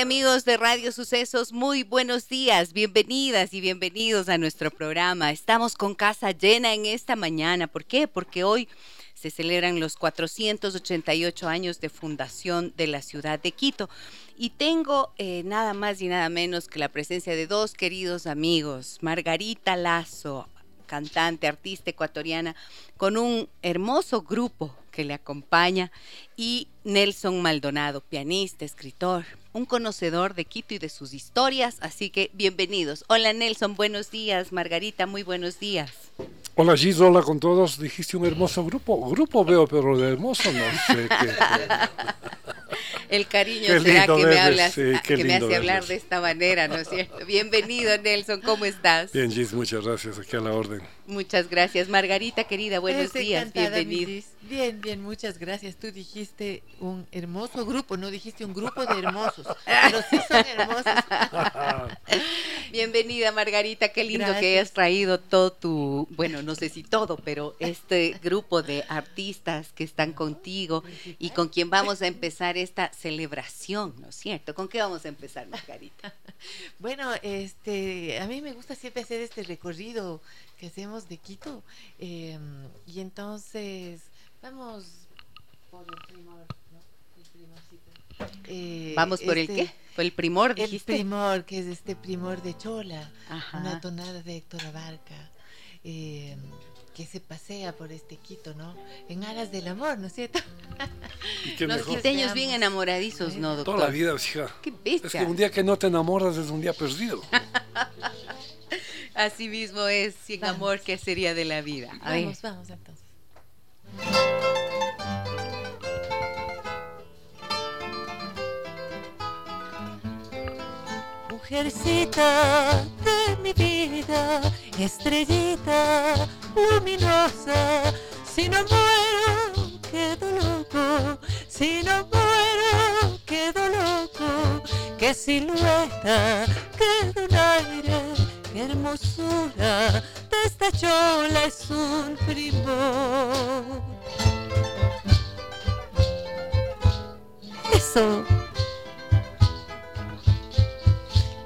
Amigos de Radio Sucesos, muy buenos días, bienvenidas y bienvenidos a nuestro programa. Estamos con casa llena en esta mañana. ¿Por qué? Porque hoy se celebran los 488 años de fundación de la ciudad de Quito. Y tengo eh, nada más y nada menos que la presencia de dos queridos amigos, Margarita Lazo, cantante, artista ecuatoriana, con un hermoso grupo que le acompaña, y Nelson Maldonado, pianista, escritor, un conocedor de Quito y de sus historias, así que bienvenidos. Hola Nelson, buenos días. Margarita, muy buenos días. Hola Gis, hola con todos. Dijiste un hermoso grupo. Grupo veo, pero de hermoso no sé qué. El cariño será que me, hablas, que me hace hablar de esta manera, ¿no es cierto? Bienvenido Nelson, ¿cómo estás? Bien Gis, muchas gracias. Aquí a la orden. Muchas gracias. Margarita, querida, buenos días. Bienvenido. Bien, bien, muchas gracias. Tú dijiste un hermoso grupo, no dijiste un grupo de hermosos, pero sí son hermosos. Bienvenida, Margarita. Qué lindo que hayas traído todo tu, bueno, no sé si todo, pero este grupo de artistas que están contigo y con quien vamos a empezar esta celebración, ¿no es cierto? ¿Con qué vamos a empezar, Margarita? Bueno, este, a mí me gusta siempre hacer este recorrido que hacemos de Quito. Em, y entonces, vamos por el primor, ¿no? El eh, ¿Vamos por el este, qué? ¿Por el primor, dijiste? El primor, que es este primor de Chola, una tonada de Héctor Abarca. Em, que se pasea por este Quito, ¿no? En aras del amor, ¿no es cierto? Los quiteños bien enamoradizos, ¿no, doctor? Toda la vida, hija. Qué bestia. Es que un día que no te enamoras es un día perdido. Así mismo es, sin amor, ¿qué sería de la vida? vamos, vamos entonces. Mujercita de mi vida, estrellita luminosa, si no muero quedo loco, si no muero quedo loco, que silueta, quedo un aire hermosura de esta chola es un primor. Eso.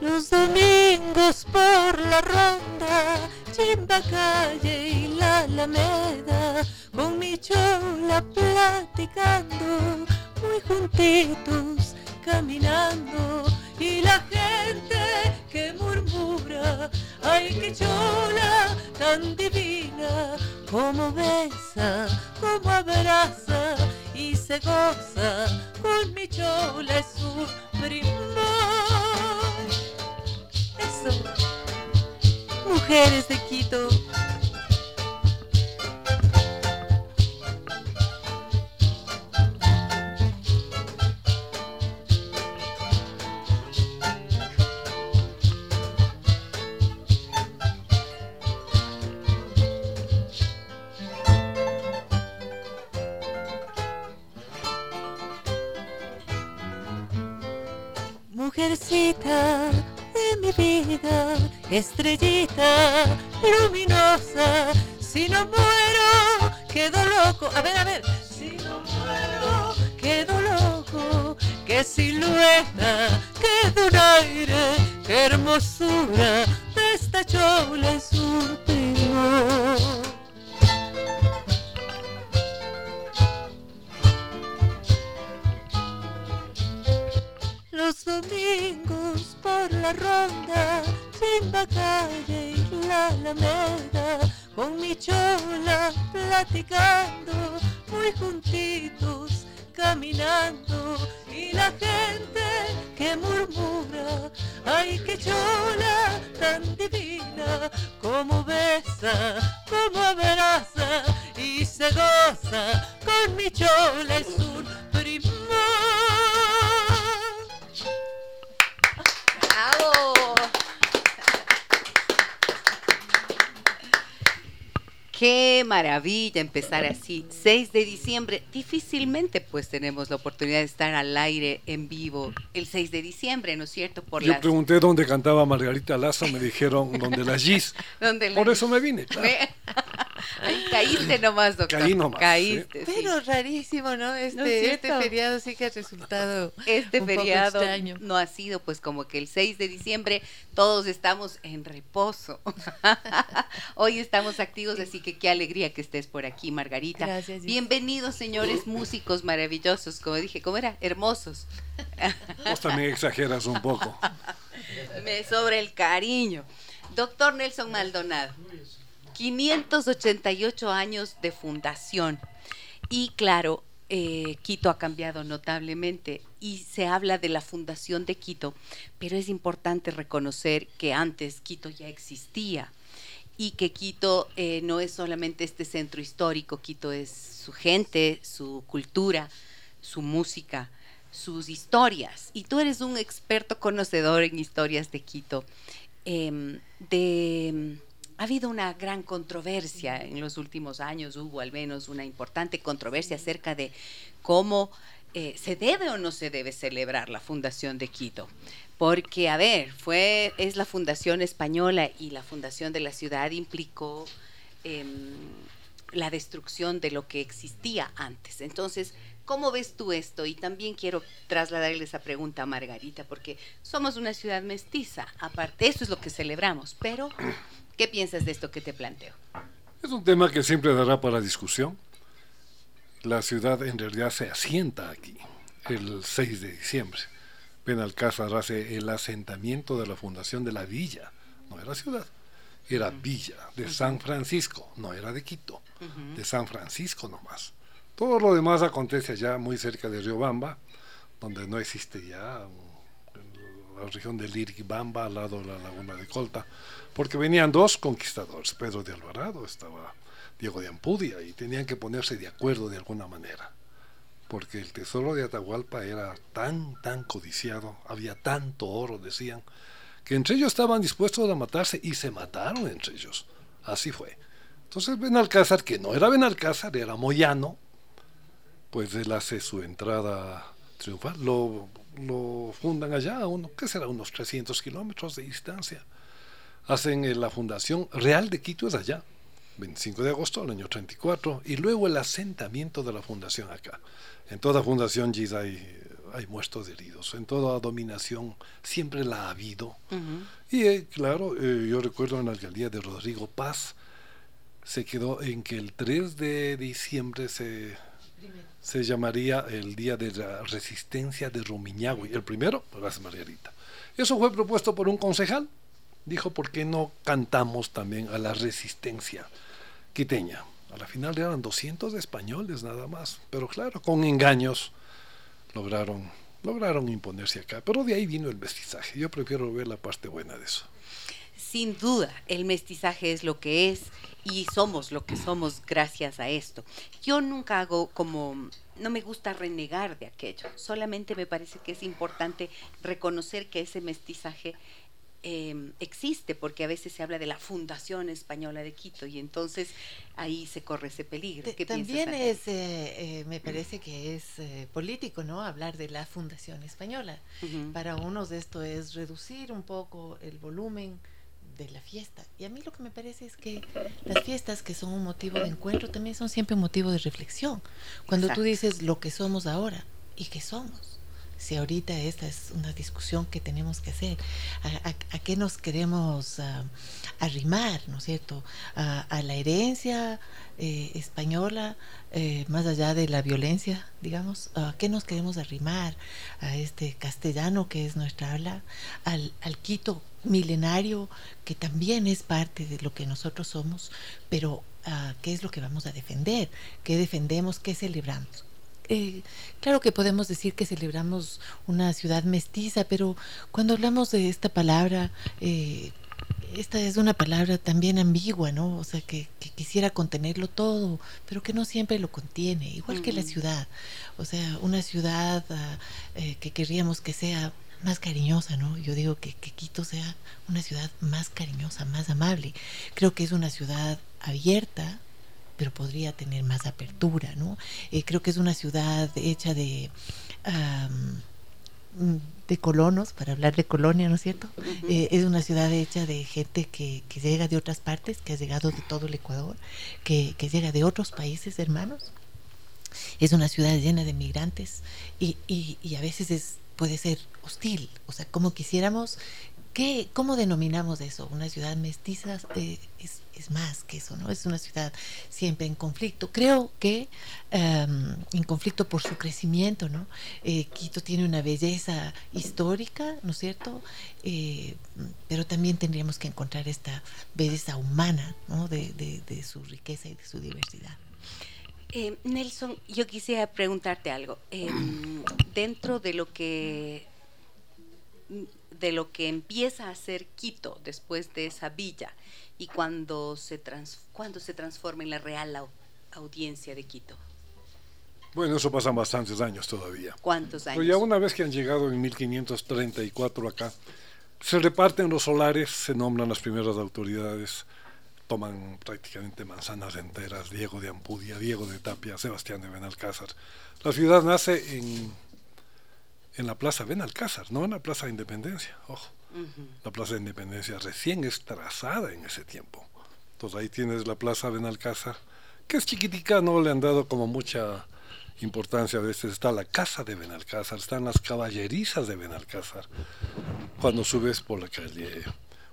Los domingos por la ronda, Chimba Calle y la Alameda, con mi chola platicando, muy juntitos caminando y la gente que murmura, ay que chola tan divina, como besa, como abraza y se goza con mi chola es su primor. Eso, mujeres de Quito mujercita de mi vida, estrellita luminosa, si no muero, quedo loco. A ver, a ver. Si no muero, quedo loco. Qué silueta, qué un aire, qué hermosura de esta chola es un los domingos por la ronda, Chimba calle y la alameda, con mi chola platicando, muy juntitos caminando, y la gente que murmura, ay que chola tan divina, como besa, como abraza y se goza con mi chola es un Qué maravilla empezar así. 6 de diciembre. Difícilmente pues tenemos la oportunidad de estar al aire en vivo el 6 de diciembre, ¿no es cierto? Por Yo las- pregunté dónde cantaba Margarita Lazo, me dijeron donde la Gis. Por eso me vine, claro. Me- Ahí caíste nomás, doctor. Caí nomás, Caíste, sí. Pero rarísimo, ¿no? ¿No es Este, este feriado sí que ha resultado Este un poco feriado extraño. no ha sido pues como que el 6 de diciembre todos estamos en reposo. Hoy estamos activos, así que qué alegría que estés por aquí, Margarita. Gracias. Bienvenidos, señores músicos maravillosos, como dije, ¿cómo era? Hermosos. Vos también exageras un poco. Me sobra el cariño. Doctor Nelson Maldonado, 588 años de fundación. Y claro, eh, Quito ha cambiado notablemente y se habla de la fundación de Quito, pero es importante reconocer que antes Quito ya existía y que Quito eh, no es solamente este centro histórico, Quito es su gente, su cultura, su música, sus historias. Y tú eres un experto conocedor en historias de Quito. Em, de, ha habido una gran controversia en los últimos años, hubo al menos una importante controversia acerca de cómo eh, se debe o no se debe celebrar la fundación de Quito. Porque, a ver, fue, es la fundación española y la fundación de la ciudad implicó em, la destrucción de lo que existía antes. Entonces, ¿cómo ves tú esto? Y también quiero trasladarle esa pregunta a Margarita, porque somos una ciudad mestiza, aparte, eso es lo que celebramos, pero ¿qué piensas de esto que te planteo? Es un tema que siempre dará para discusión. La ciudad en realidad se asienta aquí, el 6 de diciembre. Benalcázar hace el asentamiento de la fundación de la villa, no era ciudad, era villa de San Francisco, no era de Quito, de San Francisco nomás. Todo lo demás acontece allá muy cerca de Riobamba, donde no existe ya um, la región de Liribamba al lado de la laguna de Colta, porque venían dos conquistadores, Pedro de Alvarado, estaba Diego de Ampudia, y tenían que ponerse de acuerdo de alguna manera, porque el tesoro de Atahualpa era tan, tan codiciado, había tanto oro, decían, que entre ellos estaban dispuestos a matarse y se mataron entre ellos. Así fue. Entonces Benalcázar, que no era Benalcázar, era Moyano, pues él hace su entrada triunfal, lo, lo fundan allá, a uno, ¿qué será? Unos 300 kilómetros de distancia. Hacen eh, la fundación real de Quito es allá, 25 de agosto del año 34, y luego el asentamiento de la fundación acá. En toda fundación Gis hay, hay muertos heridos, en toda dominación siempre la ha habido. Y eh, claro, eh, yo recuerdo en la alcaldía de Rodrigo Paz, se quedó en que el 3 de diciembre se, se llamaría el Día de la Resistencia de Rumiñahui. El primero, gracias Margarita. Eso fue propuesto por un concejal. Dijo, ¿por qué no cantamos también a la resistencia quiteña? A la final eran 200 españoles nada más, pero claro, con engaños lograron, lograron imponerse acá. Pero de ahí vino el mestizaje. Yo prefiero ver la parte buena de eso. Sin duda, el mestizaje es lo que es y somos lo que somos gracias a esto. Yo nunca hago como, no me gusta renegar de aquello, solamente me parece que es importante reconocer que ese mestizaje eh, existe, porque a veces se habla de la Fundación Española de Quito y entonces ahí se corre ese peligro. ¿Qué También es, eh, eh, me parece que es eh, político, ¿no? Hablar de la Fundación Española. Para unos esto es reducir un poco el volumen de la fiesta. Y a mí lo que me parece es que las fiestas que son un motivo de encuentro también son siempre un motivo de reflexión. Cuando Exacto. tú dices lo que somos ahora y qué somos. si ahorita esta es una discusión que tenemos que hacer, a, qué nos queremos ah, arrimar, ¿no es cierto? A, la herencia eh, española, eh, más allá de la violencia, digamos, a qué nos queremos arrimar, a este castellano que es nuestra habla, al, al Quito milenario que también es parte de lo que nosotros somos, pero uh, qué es lo que vamos a defender, qué defendemos, qué celebramos. Eh, claro que podemos decir que celebramos una ciudad mestiza, pero cuando hablamos de esta palabra, eh, esta es una palabra también ambigua, ¿no? O sea, que, quisiera contenerlo todo, pero que no siempre lo contiene, igual que la ciudad. O sea, una ciudad ah, eh, que querríamos que sea más cariñosa, ¿no? Yo digo que, Quito sea una ciudad más cariñosa, más amable. Creo que es una ciudad abierta, pero podría tener más apertura, ¿no? Eh, creo que es una ciudad hecha de de colonos, para hablar de colonia, ¿no es cierto? Eh, es una ciudad hecha de gente que, que, llega de otras partes, que ha llegado de todo el Ecuador, que, que llega de otros países hermanos. Es una ciudad llena de migrantes y, y, y a veces es puede ser hostil, o sea, como quisiéramos, ¿qué, ¿cómo denominamos eso? Una ciudad mestiza eh, es, es, más que eso, ¿no? Es una ciudad siempre en conflicto. Creo que em, en conflicto por su crecimiento, ¿no? Eh, Quito tiene una belleza histórica, ¿no es cierto? Eh, pero también tendríamos que encontrar esta belleza humana, ¿no? De, de, de su riqueza y de su diversidad. Eh, Nelson, yo quisiera preguntarte algo. Em, dentro de lo que de lo que empieza a ser Quito después de esa villa y cuando se trans, cuando se transforma en la real audiencia de Quito. Bueno, eso pasa bastantes años todavía. ¿Cuántos años? Pero ya una vez que han llegado en 1534 acá, se reparten los solares, se nombran las primeras autoridades, toman prácticamente manzanas enteras, Diego de Ampudia, Diego de Tapia, Sebastián de Benalcázar. La ciudad nace en, en la Plaza Benalcázar, no en la Plaza de Independencia, ojo. La Plaza de Independencia recién es trazada en ese tiempo. Entonces ahí tienes la Plaza Benalcázar, que es chiquitica, no le han dado como mucha importancia a veces. Está la Casa de Benalcázar, están las caballerizas de Benalcázar. Cuando subes por la calle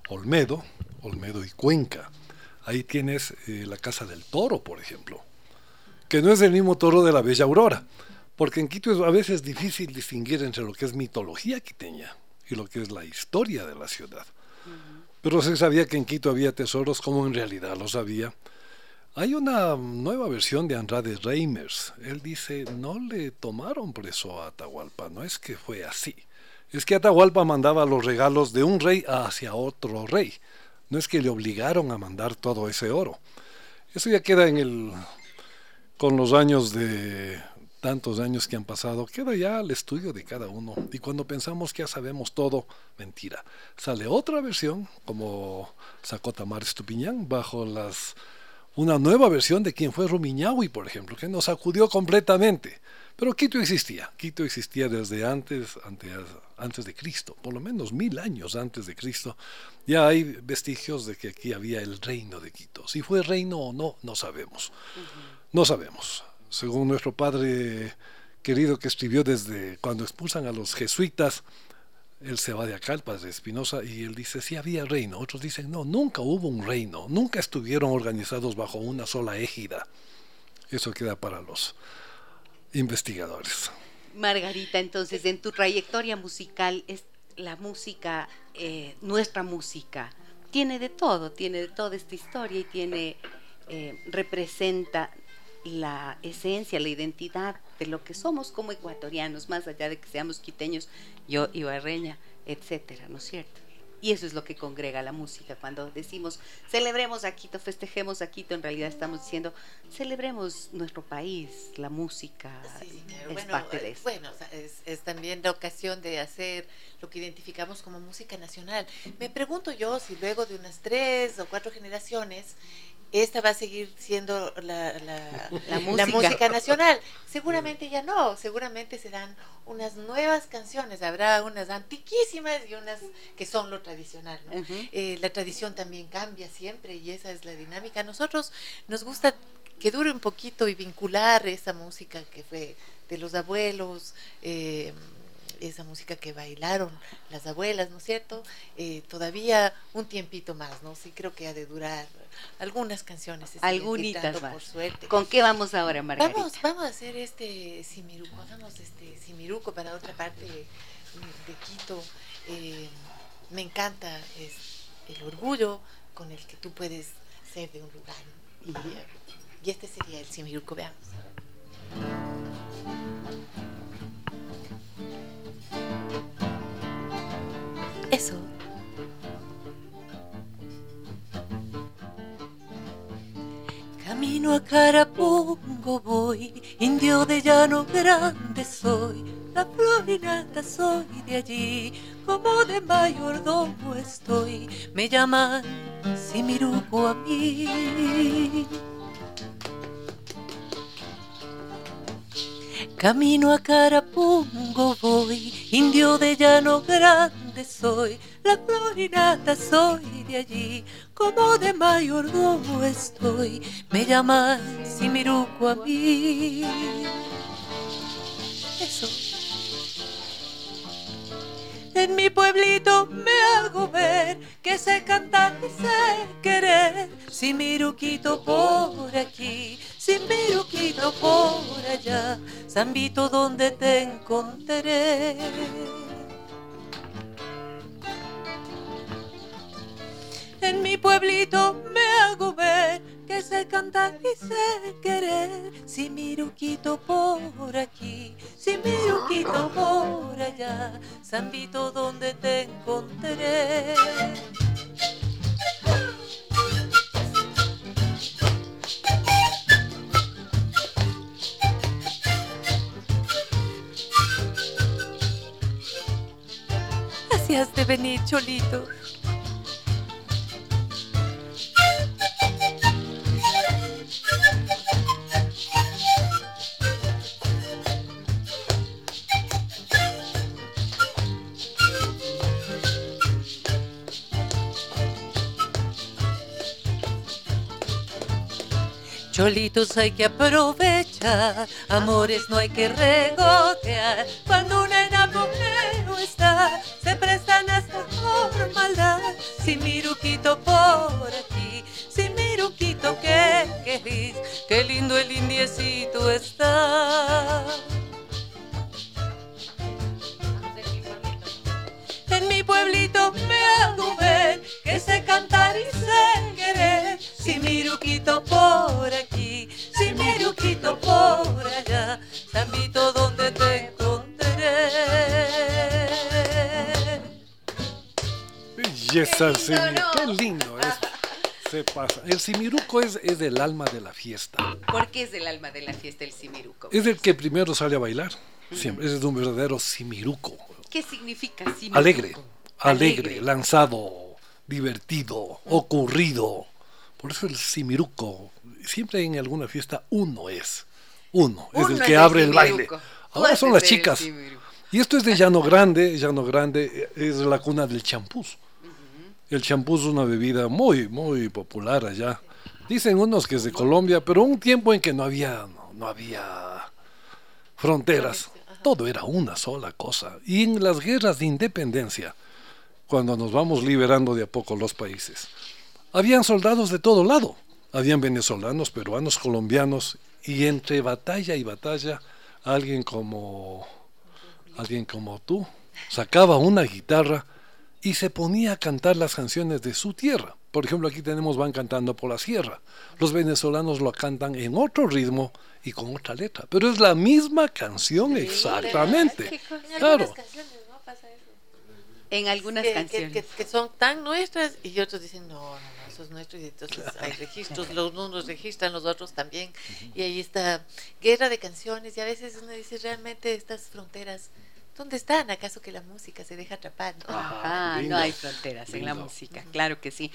Olmedo, Olmedo y Cuenca, Ahí tienes eh, la Casa del Toro, por ejemplo, que no es el mismo toro de la Bella Aurora, porque en Quito es a veces difícil distinguir entre lo que es mitología quiteña y lo que es la historia de la ciudad. Pero se sabía que en Quito había tesoros como en realidad los había. Hay una nueva versión de Andrade Reimers. Él dice, no le tomaron preso a Atahualpa, no es que fue así. Es que Atahualpa mandaba los regalos de un rey hacia otro rey. No es que le obligaron a mandar todo ese oro. Eso ya queda en el con los años de tantos años que han pasado, queda ya el estudio de cada uno. Y cuando pensamos que ya sabemos todo, mentira. Sale otra versión, como sacó Tamar Estupiñán, bajo las una nueva versión de quien fue Rumiñahui, por ejemplo, que nos sacudió completamente. Pero Quito existía, Quito existía desde antes, antes, antes de Cristo, por lo menos mil años antes de Cristo. Ya hay vestigios de que aquí había el reino de Quito. Si fue reino o no, no sabemos. No sabemos. Según nuestro padre querido que escribió desde cuando expulsan a los jesuitas, él se va de acá, el padre Espinosa, y él dice, sí había reino. Otros dicen, no, nunca hubo un reino, nunca estuvieron organizados bajo una sola égida. Eso queda para los investigadores. Margarita, entonces, en tu trayectoria musical, es la música, eh, nuestra música, tiene de todo, tiene de toda esta historia y tiene, eh, representa la esencia, la identidad de lo que somos como ecuatorianos, más allá de que seamos quiteños, yo, ibarreña, etcétera, ¿no es cierto? Y eso es lo que congrega la música. Cuando decimos celebremos a Quito, festejemos a Quito, en realidad estamos diciendo celebremos nuestro país, la música es parte de eso. Bueno, es, también la ocasión de hacer lo que identificamos como música nacional. Me pregunto yo si luego de unas tres o cuatro generaciones esta va a seguir siendo la, música. nacional. Seguramente ya no, seguramente serán unas nuevas canciones, habrá unas antiquísimas y unas que son lo tradicional. Eh, la tradición también cambia siempre y esa es la dinámica. A nosotros nos gusta que dure un poquito y vincular esa música que fue de los abuelos. Eh, esa música que bailaron las abuelas, ¿no es cierto? Eh, todavía un tiempito más, ¿no? Sí creo que ha de durar algunas canciones. Algunitas más. Por suerte. ¿Con qué vamos ahora, Margarita? Vamos, vamos a hacer este Simiruco, hagamos este Simiruco para otra parte de, Quito. Eh, me encanta es el orgullo con el que tú puedes ser de un lugar. Y, y este sería el Simiruco, veamos. Camino a Carapungo voy, indio de llano grande soy, la florinata soy de allí, como de mayordomo estoy, me llaman Simiruco a mí. Camino a Carapungo voy, indio de llano grande soy, la florinata soy de allí, como de mayordomo estoy, me llaman Simiruco a mí. Eso. En mi pueblito me hago ver que sé cantar y sé querer, Simiruquito por aquí sin viruquito por allá, Zambito donde te encontraré. En mi pueblito me hago ver que sé cantar y sé querer. Si miruquito por aquí, si miruquito por allá, Zambito donde te encontraré. Gracias de venir, Cholito. Cholitos hay que aprovechar, amores no hay que regotear. Cuando un enamorado está, maldad. Si miruquito por aquí, si miruquito que querís, qué lindo el indiecito está. En mi pueblito me hago ver que sé cantar y sé querer. Si miruquito por aquí, si miruquito por allá, Zambito donde Belleza, Qué lindo es. Se pasa. El simiruco es, es el alma de la fiesta. ¿Por qué es el alma de la fiesta el simiruco? Es el que primero sale a bailar. Siempre. Es un verdadero simiruco. ¿Qué significa simiruco? Alegre, alegre, lanzado, divertido, ocurrido. Por eso el simiruco, siempre en alguna fiesta uno es. Uno, es el que abre el baile. Ahora son las chicas. Y esto es de Llano Grande, Llano Grande es la cuna del champús. El champús es una bebida muy, muy popular allá. Dicen unos que es de Colombia, pero un tiempo en que no había, no, había fronteras. Todo era una sola cosa. Y en las guerras de independencia, cuando nos vamos liberando de a poco los países, habían soldados de todo lado. Habían venezolanos, peruanos, colombianos, y entre batalla y batalla, alguien como, alguien como tú sacaba una guitarra y se ponía a cantar las canciones de su tierra. Por ejemplo, aquí tenemos Van cantando por la sierra. Los venezolanos lo cantan en otro ritmo y con otra letra, pero es la misma canción exactamente. Claro. En algunas canciones. Que, son tan nuestras y otros dicen, no, no, no, eso es nuestro y entonces hay registros, los unos registran, los otros también. Y ahí está guerra de canciones y a veces uno dice, realmente estas fronteras ¿Dónde están? ¿Acaso que la música se deja atrapar? Ah, no hay fronteras en la música, claro que sí.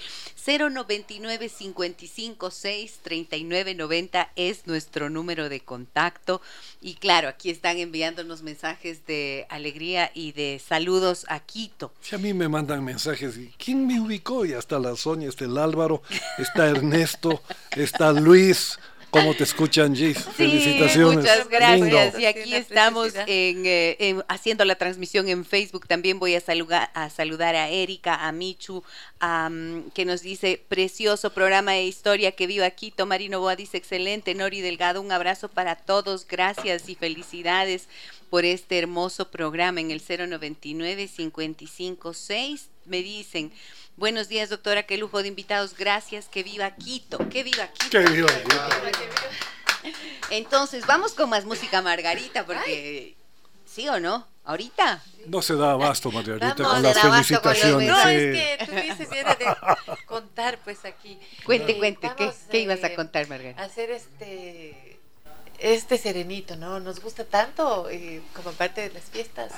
099 556 3990 es nuestro número de contacto. Y claro, aquí están enviándonos mensajes de alegría y de saludos a Quito. Si a mí me mandan mensajes, ¿quién me ubicó? Y hasta la Sonia, está el Álvaro, está Ernesto, está Luis, ¿Cómo te escuchan, Gis? Felicitaciones. Muchas gracias. Lindo. Y aquí estamos en, eh, en- haciendo la transmisión en Facebook. También voy a saludar a, saludar a Erika, a Michu, a, mm, que nos dice precioso programa de historia. Que viva Quito. Marino Boa dice excelente. Nori Delgado, un abrazo para todos. Gracias y felicidades por este hermoso programa en el 099-556. Me dicen. Buenos días, doctora. Qué lujo de invitados. Gracias. Que viva Quito. Que viva Quito. Qué viva. Entonces, vamos con más música, Margarita, porque. ¿Sí o no? ¿Ahorita? No se da abasto, Margarita, Vamos, con se las da abasto con los felicitaciones. No, sí. es que tú dices, viene de contar pues aquí. Cuente, Eh, cuente. ¿Qué, ibas a eh, contar, Margarita? Hacer este este serenito, ¿no? Nos gusta tanto eh, como parte de las fiestas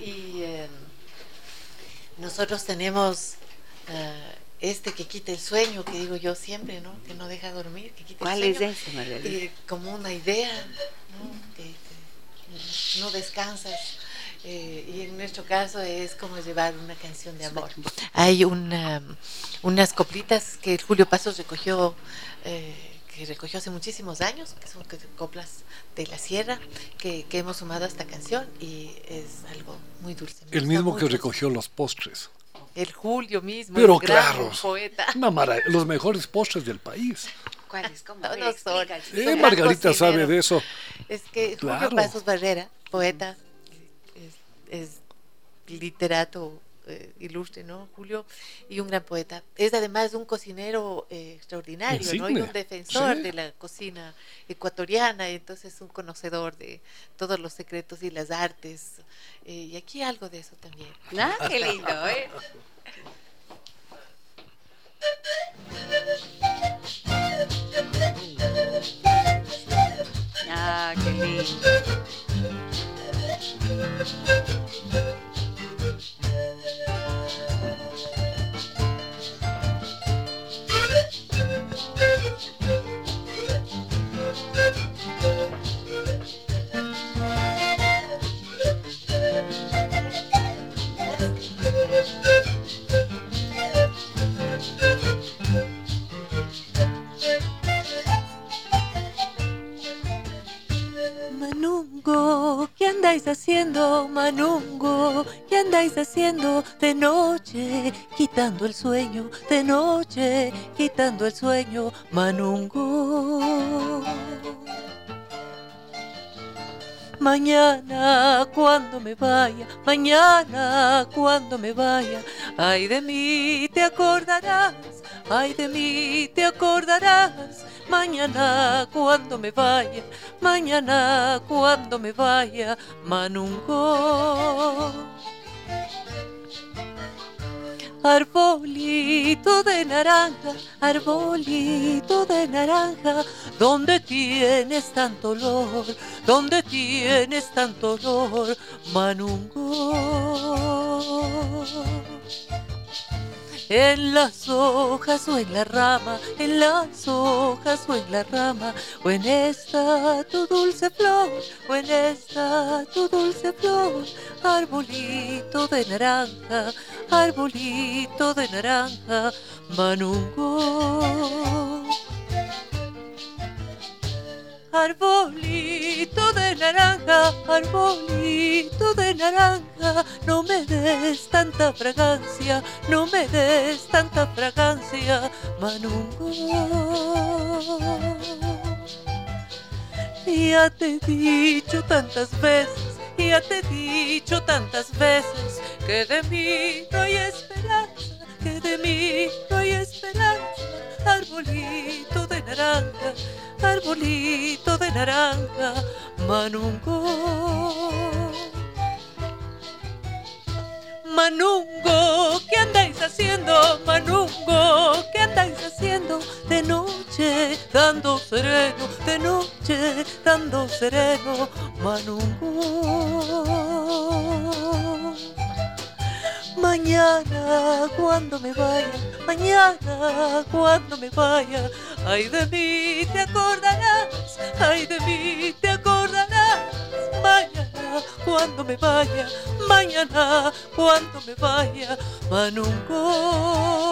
y eh, nosotros tenemos eh, este que quita el sueño, que digo yo siempre, ¿no? Que no deja dormir, que quita ¿Cuál el es sueño. ese, Margarita? Eh, como una idea, ¿no? Que, que no descansas. eh, y en nuestro caso es como llevar una canción de amor. Hay una, unas coplitas que Julio Pasos recogió, eh, que recogió hace muchísimos años, que son coplas de la sierra, que, que hemos sumado a esta canción y es algo muy dulce. me El mismo que recogió los postres. El Julio mismo, Pero el gran claro. poeta. Una mara- los mejores postres del país. ¿Cuál es? ¿Cómo? No, no son. Eh, Margarita cocinero. sabe de eso. Es que Julio Claro. Pasos Barrera, poeta, es, es literato eh, ilustre, ¿no? Julio, y un gran poeta. Es además un cocinero eh, extraordinario, ¿no? Y un defensor sí. de la cocina ecuatoriana, y entonces un conocedor de todos los secretos y las artes. eh, y aquí algo de eso también. Ah, qué lindo, ¿eh? Ah, qué lindo. Manungo, ¿qué andáis haciendo? Manungo, ¿qué andáis haciendo de noche? Quitando el sueño, de noche, quitando el sueño, Manungo. Mañana cuando me vaya, mañana cuando me vaya, ay de mí te acordarás, ay de mí te acordarás. Mañana cuando me vaya, mañana cuando me vaya, Manungo. Arbolito de naranja, arbolito de naranja, ¿dónde tienes tanto olor? ¿Dónde tienes tanto olor, Manungo? En las hojas o en la rama, en las hojas o en la rama, o en esta tu dulce flor, o en esta tu dulce flor, arbolito de naranja, arbolito de naranja, Manungo. Arbolito de naranja, arbolito de naranja, no me des tanta fragancia, no me des tanta fragancia, Manungo. Ya te he dicho tantas veces, ya te he dicho tantas veces, que de mí no hay esperanza, que de mí no hay esperanza, arbolito de naranja, arbolito de naranja, Manungo. Manungo, ¿qué andáis haciendo? Manungo, ¿qué andáis haciendo? De noche, dando sereno, de noche, dando sereno, Manungo. Mañana cuando me vaya, mañana cuando me vaya, ay de mí te acordarás, ay de mí te acordarás. Mañana cuando me vaya, mañana cuando me vaya, Manungo.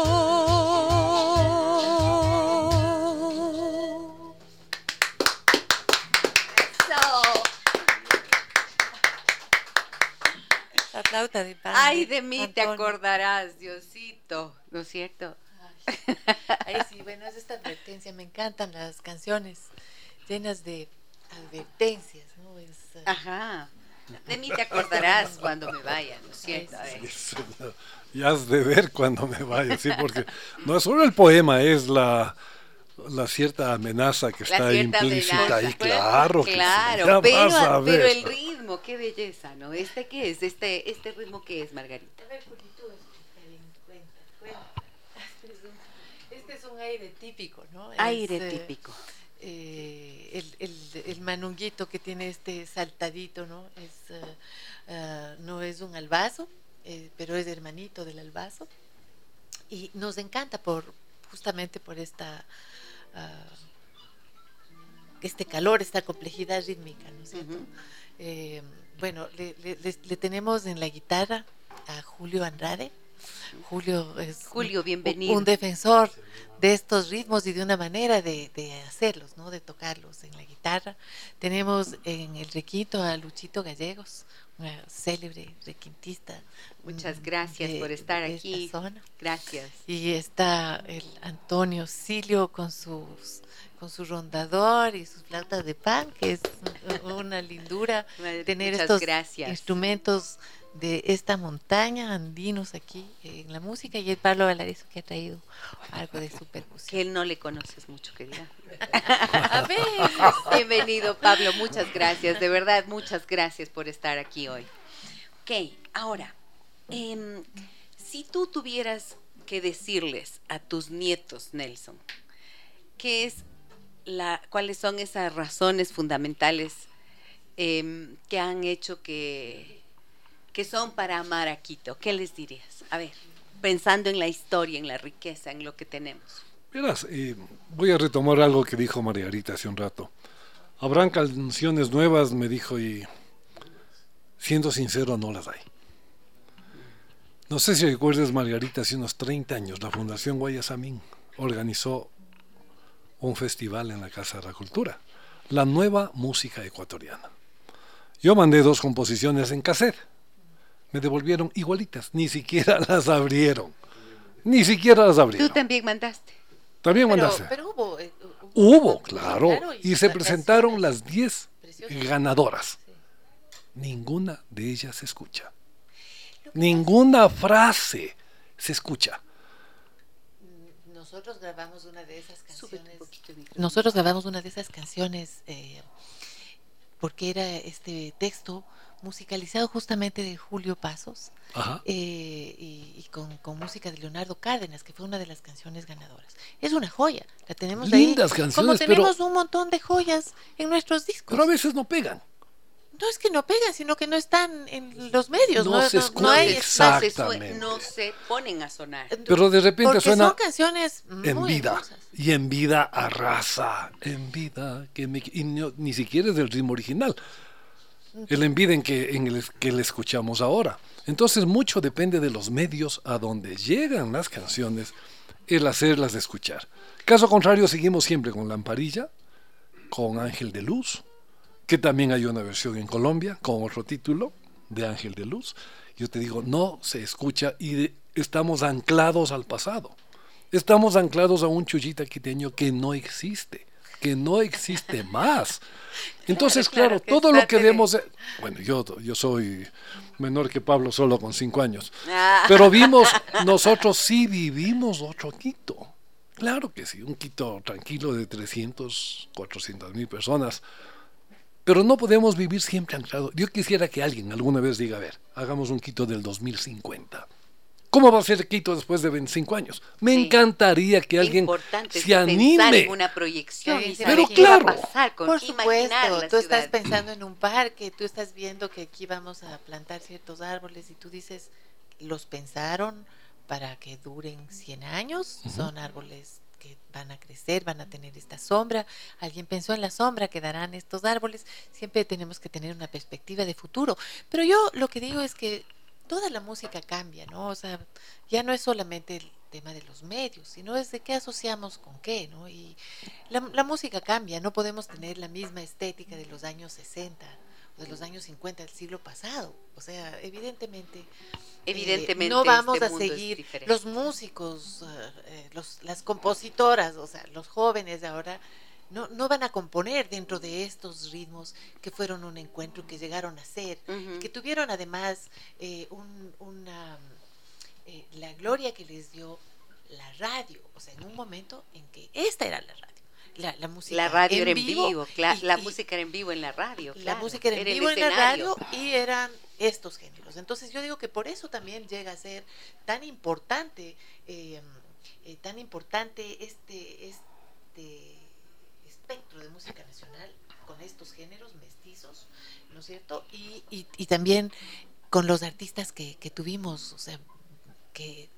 flauta de pan. Ay, de mí te acordarás, Diosito, ¿no es cierto? Ay, sí, bueno, es esta advertencia. Me encantan las canciones llenas de advertencias, ¿no? Es, eh, Ajá. De mí te acordarás cuando me vaya, ¿no es cierto? Eso, no, Ya has de ver cuando me vaya, sí, porque no es solo el poema, es la, la cierta amenaza que La está implícita ahí, claro. que sí, Claro, ya pero, vas a pero ver. el ritmo, qué belleza, ¿no? ¿Este qué es? ¿Este, este ritmo qué es, Margarita? A ver, Julito, cuenta, cuenta. Este es un, este es un aire típico, ¿no? Aire eh, típico. eh, el, el, el manunguito que tiene este saltadito, ¿no? Es, ah, no es un albazo, eh, pero es hermanito del albazo. Y nos encanta por justamente por esta ah, este calor, esta complejidad rítmica, ¿no es cierto? Eh, bueno, le, le- le- le tenemos en la guitarra a Julio Andrade. Julio es Julio, un- bienvenido. un defensor de estos ritmos y de una manera de, de hacerlos, ¿no? de tocarlos en la guitarra. Tenemos en el requinto a Luchito Gallegos, una célebre requintista. Muchas gracias de- por estar de esta aquí. zona. Gracias. Y está el Antonio Silio con sus con su rondador y sus flautas de pan, que es un- una lindura tener Muchas estos gracias. instrumentos de esta montaña andinos aquí en la música y el Pablo Valareso que ha traído algo de su Que percusión. él no le conoces mucho, querida. A ver, Bienvenido, Pablo. Muchas gracias. De verdad, muchas gracias por estar aquí hoy. Ok, ahora, em, si tú tuvieras que decirles a tus nietos, Nelson, qué es la, cuáles son esas razones fundamentales em, que han hecho que, que son para amar a Quito, ¿qué les dirías? A ver, pensando en la historia, en la riqueza, en lo que tenemos. Verás, eh, voy a retomar algo que dijo Margarita hace un rato. Habrán canciones nuevas, me dijo, y siendo sincero, no las hay. No sé si recuerdas, Margarita, hace unos 30 años, la Fundación Guayasamín organizó un festival en la Casa de la Cultura, la nueva música ecuatoriana. Yo mandé dos composiciones en cassette. Me devolvieron igualitas, ni siquiera las abrieron. Ni siquiera las abrieron. Tú también mandaste. También pero, mandaste. pero hubo, eh, Hubo, claro. Y se presentaron las 10 preciosas. ganadoras. Sí. Ninguna de ellas se escucha. Ninguna frase se escucha. Nosotros grabamos una de esas canciones. Nosotros grabamos una de esas canciones eh, porque era este texto musicalizado justamente de Julio Pasos Ajá. eh, y, y con, con música de Leonardo Cárdenas, que fue una de las canciones ganadoras. Es una joya, la tenemos Lindas ahí. canciones, Como pero- tenemos un montón de joyas en nuestros discos. Pero a veces no pegan. No es que no pegan, sino que no están en los medios. No No, se no- escucha. no hay Exactamente. no se ponen a sonar. Pero de repente porque suena son canciones muy en vida. hermosas. Y en vida arrasa. En vida. Que me- y no- ni siquiera es del ritmo original. El en vida en que, en el que le escuchamos ahora. Entonces mucho depende de los medios a donde llegan las canciones, el hacerlas escuchar. Caso contrario, seguimos siempre con Lamparilla, con Ángel de Luz, que también hay una versión en Colombia con otro título de Ángel de Luz. Yo te digo, no se escucha y de- estamos anclados al pasado. Estamos anclados a un chullita quiteño que no existe, que no existe más. Entonces, Claro, claro, todo lo que de- Bueno, yo, yo soy menor que Pablo solo con cinco años. Ah. Pero vimos, nosotros sí vivimos otro Quito. Claro que sí, un Quito tranquilo de 300, 400 mil personas. Pero no podemos vivir siempre anclados. Yo quisiera que alguien alguna vez diga, a ver, hagamos un Quito del 2050. ¿Cómo va a ser Quito después de 25 años? Me Sí. encantaría que alguien importante se pensar anime. en una proyección y Pero saber qué va a claro. pasar con Por imaginar supuesto, la tú estás pensando en un parque, tú estás viendo que aquí vamos a plantar ciertos árboles y tú dices, los pensaron para que duren 100 años, son árboles que van a crecer, van a tener esta sombra, alguien pensó en la sombra que darán estos árboles, siempre tenemos que tener una perspectiva de futuro, pero yo lo que digo es que toda la música cambia, ¿no? O sea, ya no es solamente el tema de los medios, sino es de qué asociamos con qué, ¿no? Y la, la música cambia, no podemos tener la misma estética de los años 60 de los años 50 del siglo pasado. O sea, evidentemente, eh, Evidentemente no vamos este a mundo es seguir los músicos, eh, eh, los, las compositoras, o sea, los jóvenes de ahora. No, no van a componer dentro de estos ritmos que fueron un encuentro que llegaron a ser, que tuvieron además eh, un- una, eh, la gloria que les dio la radio, o sea, en un momento en que esta era la radio, la, la música La radio en era en vivo, cla- y- la y música era en vivo en la radio. la claro, música era en vivo en la radio y eran estos géneros. Entonces yo digo que por eso también llega a ser tan importante, eh, eh, tan importante este, este espectro de música nacional con estos géneros mestizos, ¿no es cierto? Y, también con los artistas que, tuvimos, o sea, que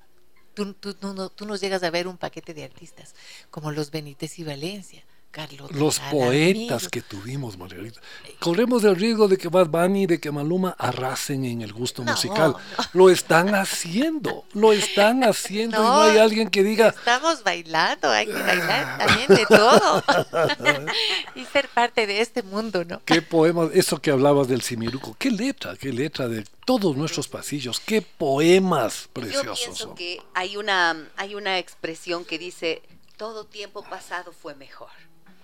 tú, tú, tú tú nos llegas a ver un paquete de artistas como los Benítez y Valencia, Carlos. Los poetas que tuvimos, Margarita. Corremos el riesgo de que Bad Bunny, de que Maluma arrasen en el gusto No, musical. no. Lo están haciendo, lo están haciendo y no hay alguien que diga, Estamos bailando, hay que bailar también de todo. y ser parte de este mundo, ¿no? qué poema, eso que hablabas del Simiruco, qué letra, qué letra de todos nuestros pasillos, qué poemas Yo preciosos pienso son. que hay una, hay una expresión que dice, todo tiempo pasado fue mejor.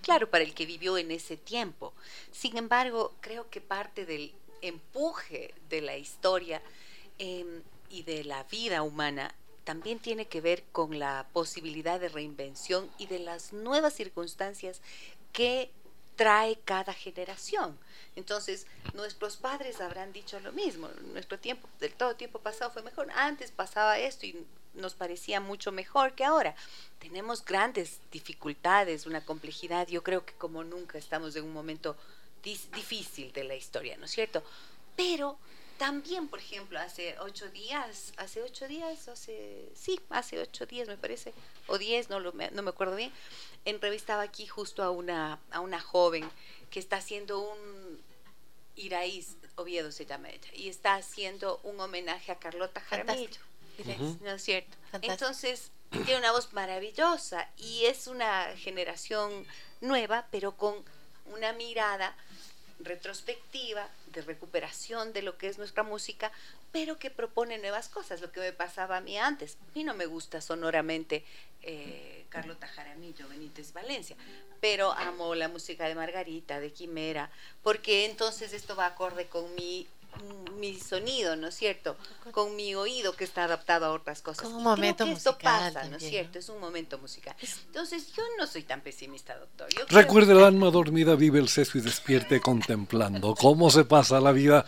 Claro, para el que vivió en ese tiempo. Sin embargo, creo que parte del empuje de la historia em, y de la vida humana también tiene que ver con la posibilidad de reinvención y de las nuevas circunstancias que trae cada generación. Entonces, nuestros padres habrán dicho lo mismo. Nuestro tiempo, del todo tiempo pasado fue mejor. Antes pasaba esto y nos parecía mucho mejor que ahora. Tenemos grandes dificultades, una complejidad. Yo creo que como nunca estamos en un momento difícil de la historia, ¿no es cierto? Pero también, por ejemplo, hace ocho días, hace ocho días, hace, sí, hace ocho días me parece, o diez, no, lo, me- no me acuerdo bien, entrevistaba aquí justo a una, a una joven que está haciendo un Iraíz, Oviedo se llama ella, y está haciendo un homenaje a Carlota Jaramillo. Fantástico. ¿No es cierto? Fantástico. Entonces, tiene una voz maravillosa y es una generación nueva, pero con una mirada retrospectiva de recuperación de lo que es nuestra música, pero que propone nuevas cosas, lo que me pasaba a mí antes. A mí no me gusta sonoramente eh, Carlota Jaramillo, Benítez Valencia, pero amo la música de Margarita, de Quimera, porque entonces esto va acorde con mi mi sonido, ¿no es cierto? Con mi oído que está adaptado a otras cosas. Con un Y creo momento que esto musical pasa, ¿no es también, cierto? ¿no? Es un momento musical. Entonces, yo no soy tan pesimista, doctor. Yo creo- Recuerde, el alma dormida vive el seso y despierte contemplando cómo se pasa la vida,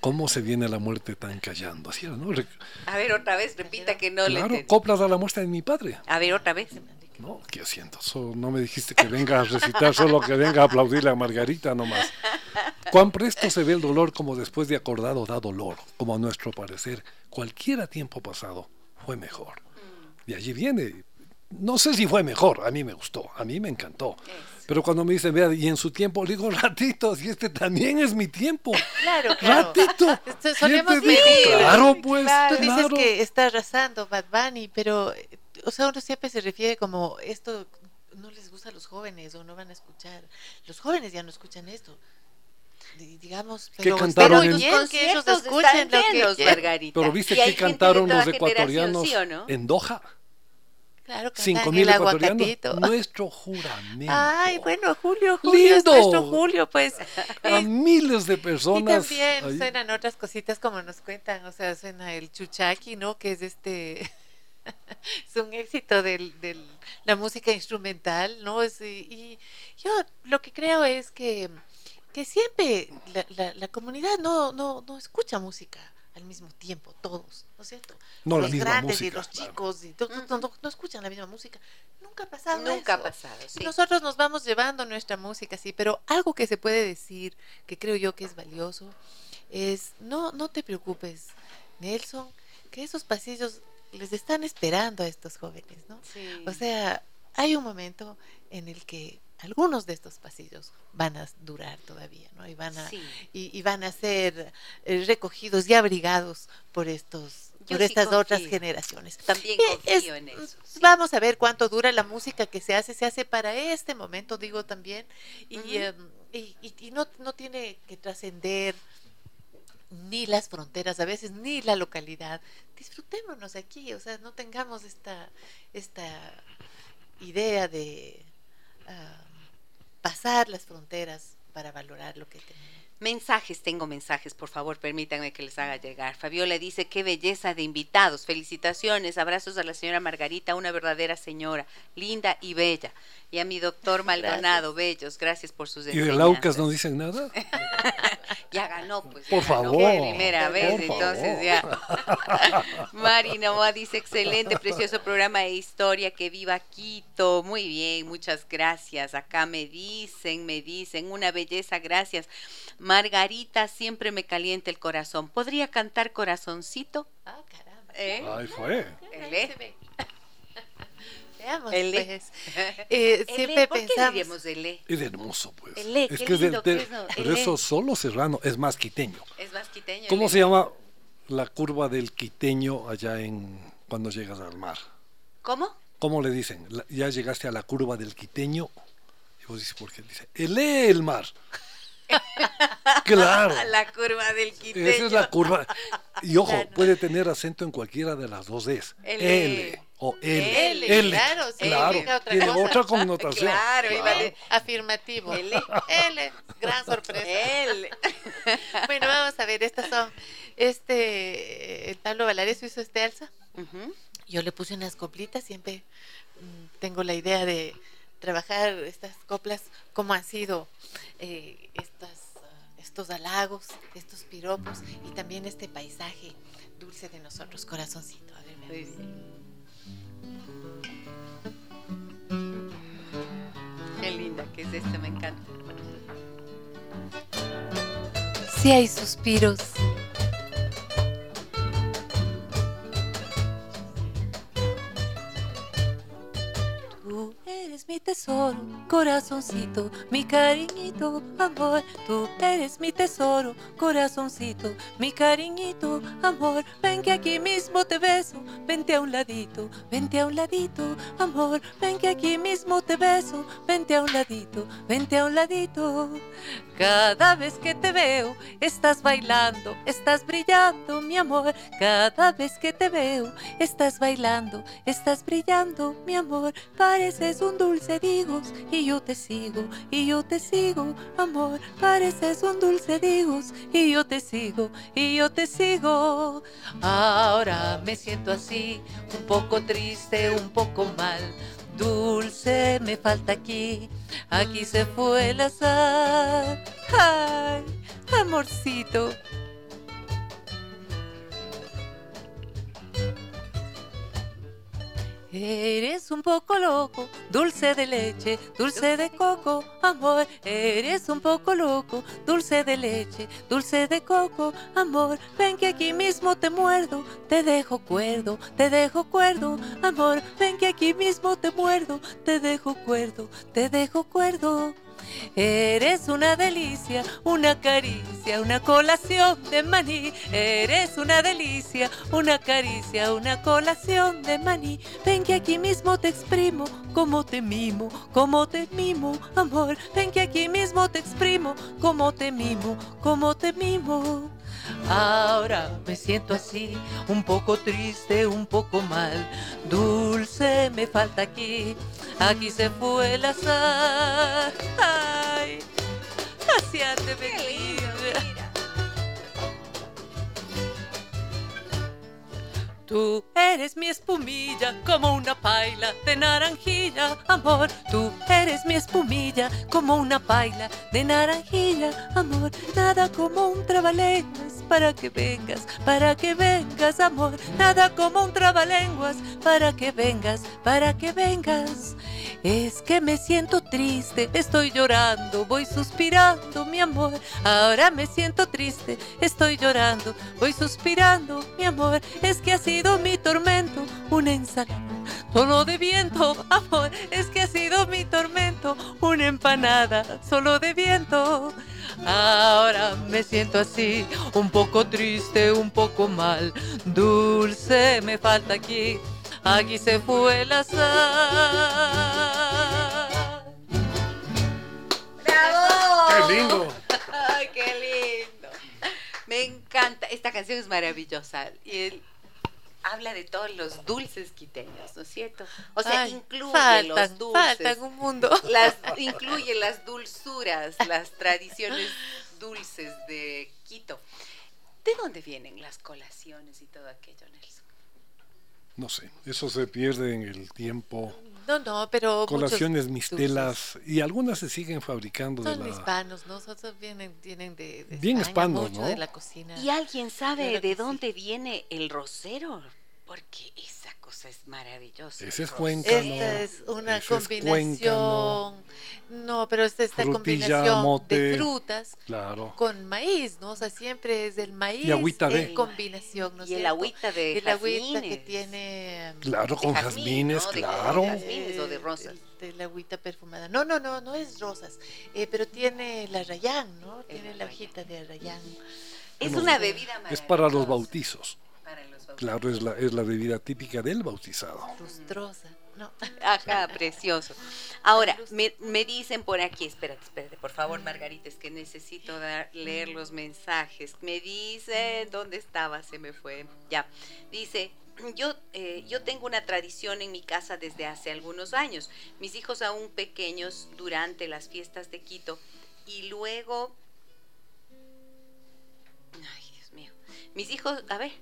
cómo se viene la muerte tan callando. Así era, ¿no? Re- A ver, otra vez, repita que no le claro, coplas a la muerte de mi padre. A ver, otra vez. No, ¿qué siento? So- no me dijiste que venga a recitar, solo que venga a aplaudirle a Margarita nomás. Cuán presto se ve el dolor como después de acordado da dolor, como a nuestro parecer, cualquiera tiempo pasado fue mejor. Y allí viene. No sé si fue mejor, a mí me gustó, a mí me encantó. Eso. Pero cuando me dicen, vea, y en su tiempo, le digo, ratito, si este también es mi tiempo. Claro, claro. Ratito. Esto ¿Quién solemos te dijo? vivir. Claro, pues, Tú dices claro. que está arrasando Bad Bunny, pero, eh, o sea, uno siempre se refiere como esto no les gusta a los jóvenes o no van a escuchar. Los jóvenes ya no escuchan esto. Di- Digamos, ¿Qué pero cantaron está en- bien Los que ellos conciertos escuchen están lo que llenos, quieran. Margarita. Pero viste Y que cantaron los ecuatorianos en Doha. Claro, cantan Cinco el mil ecuatorianos. aguacatito. Nuestro juramento. Ay, bueno, Julio, Julio es Lindo. nuestro Julio, pues. A Eh, miles de Y personas. también ahí. suenan otras cositas como nos cuentan, o sea, suena el chuchaki, ¿no? Que es este, es un éxito de del, la música instrumental, ¿no? Es, y, yo lo que creo es que, que siempre la, la- la comunidad no, no, no escucha música al mismo tiempo, todos, ¿no es cierto? No, la los misma grandes y los claro. chicos y to- to- no, no escuchan la misma música. Nunca ha pasado Nunca ha pasado, sí. Nosotros nos vamos llevando nuestra música, sí, pero algo que se puede decir, que creo yo que es valioso, es no, no te preocupes, Nelson, que esos pasillos les están esperando a estos jóvenes, ¿no? Sí. O sea, hay un momento en el que algunos de estos pasillos van a durar todavía, ¿no? Y van a, Sí. y, y van a ser eh, recogidos y abrigados por estos, Yo por sí estas otras generaciones. También Eh, es- confío en eso. sí. Vamos a ver cuánto dura la música que se hace, se hace para este momento, digo también, y, y, y- y no, no tiene que trascender ni las fronteras, a veces ni la localidad. Disfrutémonos aquí, o sea, no tengamos esta, esta idea de ah, pasar las fronteras para valorar lo que tenemos. Mensajes, tengo mensajes, por favor, permítanme que les haga llegar. Fabiola dice, qué belleza de invitados, felicitaciones, abrazos a la señora Margarita, una verdadera señora, linda y bella. Y a mi doctor Maldonado, bellos, gracias por sus ¿Y enseñanzas. de Laucas no dicen nada? Ya ganó, pues. Por ya ganó favor, Primera por vez, entonces ya. Mari Novoa dice, excelente, precioso programa de historia, que viva Quito. Muy bien, muchas gracias. Acá me dicen, me dicen, una belleza, gracias. Margarita, siempre me calienta el corazón. ¿Podría cantar corazoncito? Ah, caramba. ¿Eh? Ay, fue. ¿El E? El E. pues. Eh, El siempre E, ¿Por qué pensamos. diríamos el E? Es hermoso, pues. El E, es qué que es El eso E. solo serrano es más quiteño. Es más quiteño. el ¿Cómo E. se llama la curva del quiteño allá en cuando llegas al mar? ¿Cómo? ¿Cómo le dicen? La- ya llegaste a la curva del quiteño. Y vos dices, ¿por qué? Dice, el E, el mar. claro. La curva del quiteño. Esa es la curva. Y ojo, Claro. puede tener acento en cualquiera de las dos E's. L. L o L. L, L. claro, sí, Claro, otra tiene cosa. otra connotación. Claro, Claro. de- Afirmativo. L. L, gran sorpresa. Él. Bueno, vamos a ver, estas son. Este, el Pablo Valareso hizo este alza. Ujú. Yo le puse unas coplitas, siempre mm, tengo la idea de trabajar estas coplas, como han sido eh, estas, ah, estos halagos, estos piropos y también este paisaje dulce de nosotros, corazoncito. A ver, veamos. Qué linda que es esta, me encanta. Si hay suspiros. Mi tesoro, corazoncito, mi cariñito, amor. Tú eres mi tesoro, corazoncito, mi cariñito, amor. Ven que aquí mismo te beso, vente a un ladito, vente a un ladito, amor. Ven que aquí mismo te beso, vente a un ladito, vente a un ladito. Cada vez que te veo, estás bailando, estás brillando, mi amor. Cada vez que te veo, estás bailando, estás brillando, mi amor. Pareces un dulce digos y yo te sigo, y yo te sigo, amor. Pareces un dulce digos y yo te sigo, y yo te sigo. Ahora me siento así, un poco triste, un poco mal. Dulce me falta aquí, aquí se fue el azar. Ay, amorcito. Eres un poco loco, dulce de leche, dulce de coco, amor. Eres un poco loco, dulce de leche, dulce de coco, amor. Ven que aquí mismo te muerdo, te dejo cuerdo, te dejo cuerdo, amor. Ven que aquí mismo te muerdo, te dejo cuerdo, te dejo cuerdo. Eres una delicia, una caricia, una colación de maní. Eres una delicia, una caricia, una colación de maní. Ven que aquí mismo te exprimo, como te mimo, como te mimo, amor. Ven que aquí mismo te exprimo, como te mimo, como te mimo. Ahora me siento así, un poco triste, un poco mal. Dulce me falta aquí, aquí se fue el azar. Ay, hacia te Tú eres mi espumilla como una paila de naranjilla, amor. Tú eres mi espumilla como una paila de naranjilla, amor. Nada como un trabalenguas para que vengas, para que vengas, amor. Nada como un trabalenguas para que vengas, para que vengas. Es que me siento triste, estoy llorando, voy suspirando, mi amor. Ahora me siento triste, estoy llorando, voy suspirando, mi amor. Es que ha sido mi tormento, una ensalada. Solo de viento, amor, es que ha sido mi tormento, una empanada, solo de viento. Ahora me siento así, un poco triste, un poco mal. Dulce me falta aquí, aquí se fue el azar. ¡Bravo! ¡Qué lindo! ¡Ay, qué lindo! Me encanta. Esta canción es maravillosa. Y él habla de todos los dulces quiteños, ¿no es cierto? O sea, Ay, incluye faltan, los dulces. faltan un mundo. Las, incluye las dulzuras, las tradiciones dulces de Quito. ¿De dónde vienen las colaciones y todo aquello, Nelson? No sé, eso se pierde en el tiempo. No, no, pero Colaciones dulces mistelas y algunas se siguen fabricando de Son la... hispanos, nosotros vienen, vienen de, de Bien España, hispanos, mucho ¿no? de la cocina. ¿Y alguien sabe Claro de sí. dónde viene el rosero? Porque esa cosa es maravillosa. Ese es cuéntano. Esta es una Ese es combinación. no, pero es esta Frutilla, combinación mote. de frutas Claro. con maíz, ¿no? O sea, siempre es el maíz Y agüita de- en combinación, ¿no Y el agüita de El agüita que jazmines. tiene mm, Claro, con jazmín, jazmines, ¿no? Claro. de jazmines o de rosas. De, de la agüita perfumada. No, no, no, no es rosas, eh, pero tiene la rayán, ¿no? Tiene la hojita de rayán. Es Bueno, una bebida maravillosa. Es para los bautizos. Claro, es la, es la bebida típica del bautizado. Lustrosa, ¿no? Ajá, precioso. Ahora, me, me dicen por aquí, espérate, espérate, por favor, Margarita, es que necesito leer los mensajes. Me dice, ¿dónde estaba? Se me fue. Ya. Dice, yo, eh, yo tengo una tradición en mi casa desde hace algunos años. Mis hijos aún pequeños durante las fiestas de Quito y luego... Ay, Dios mío. Mis hijos, a ver,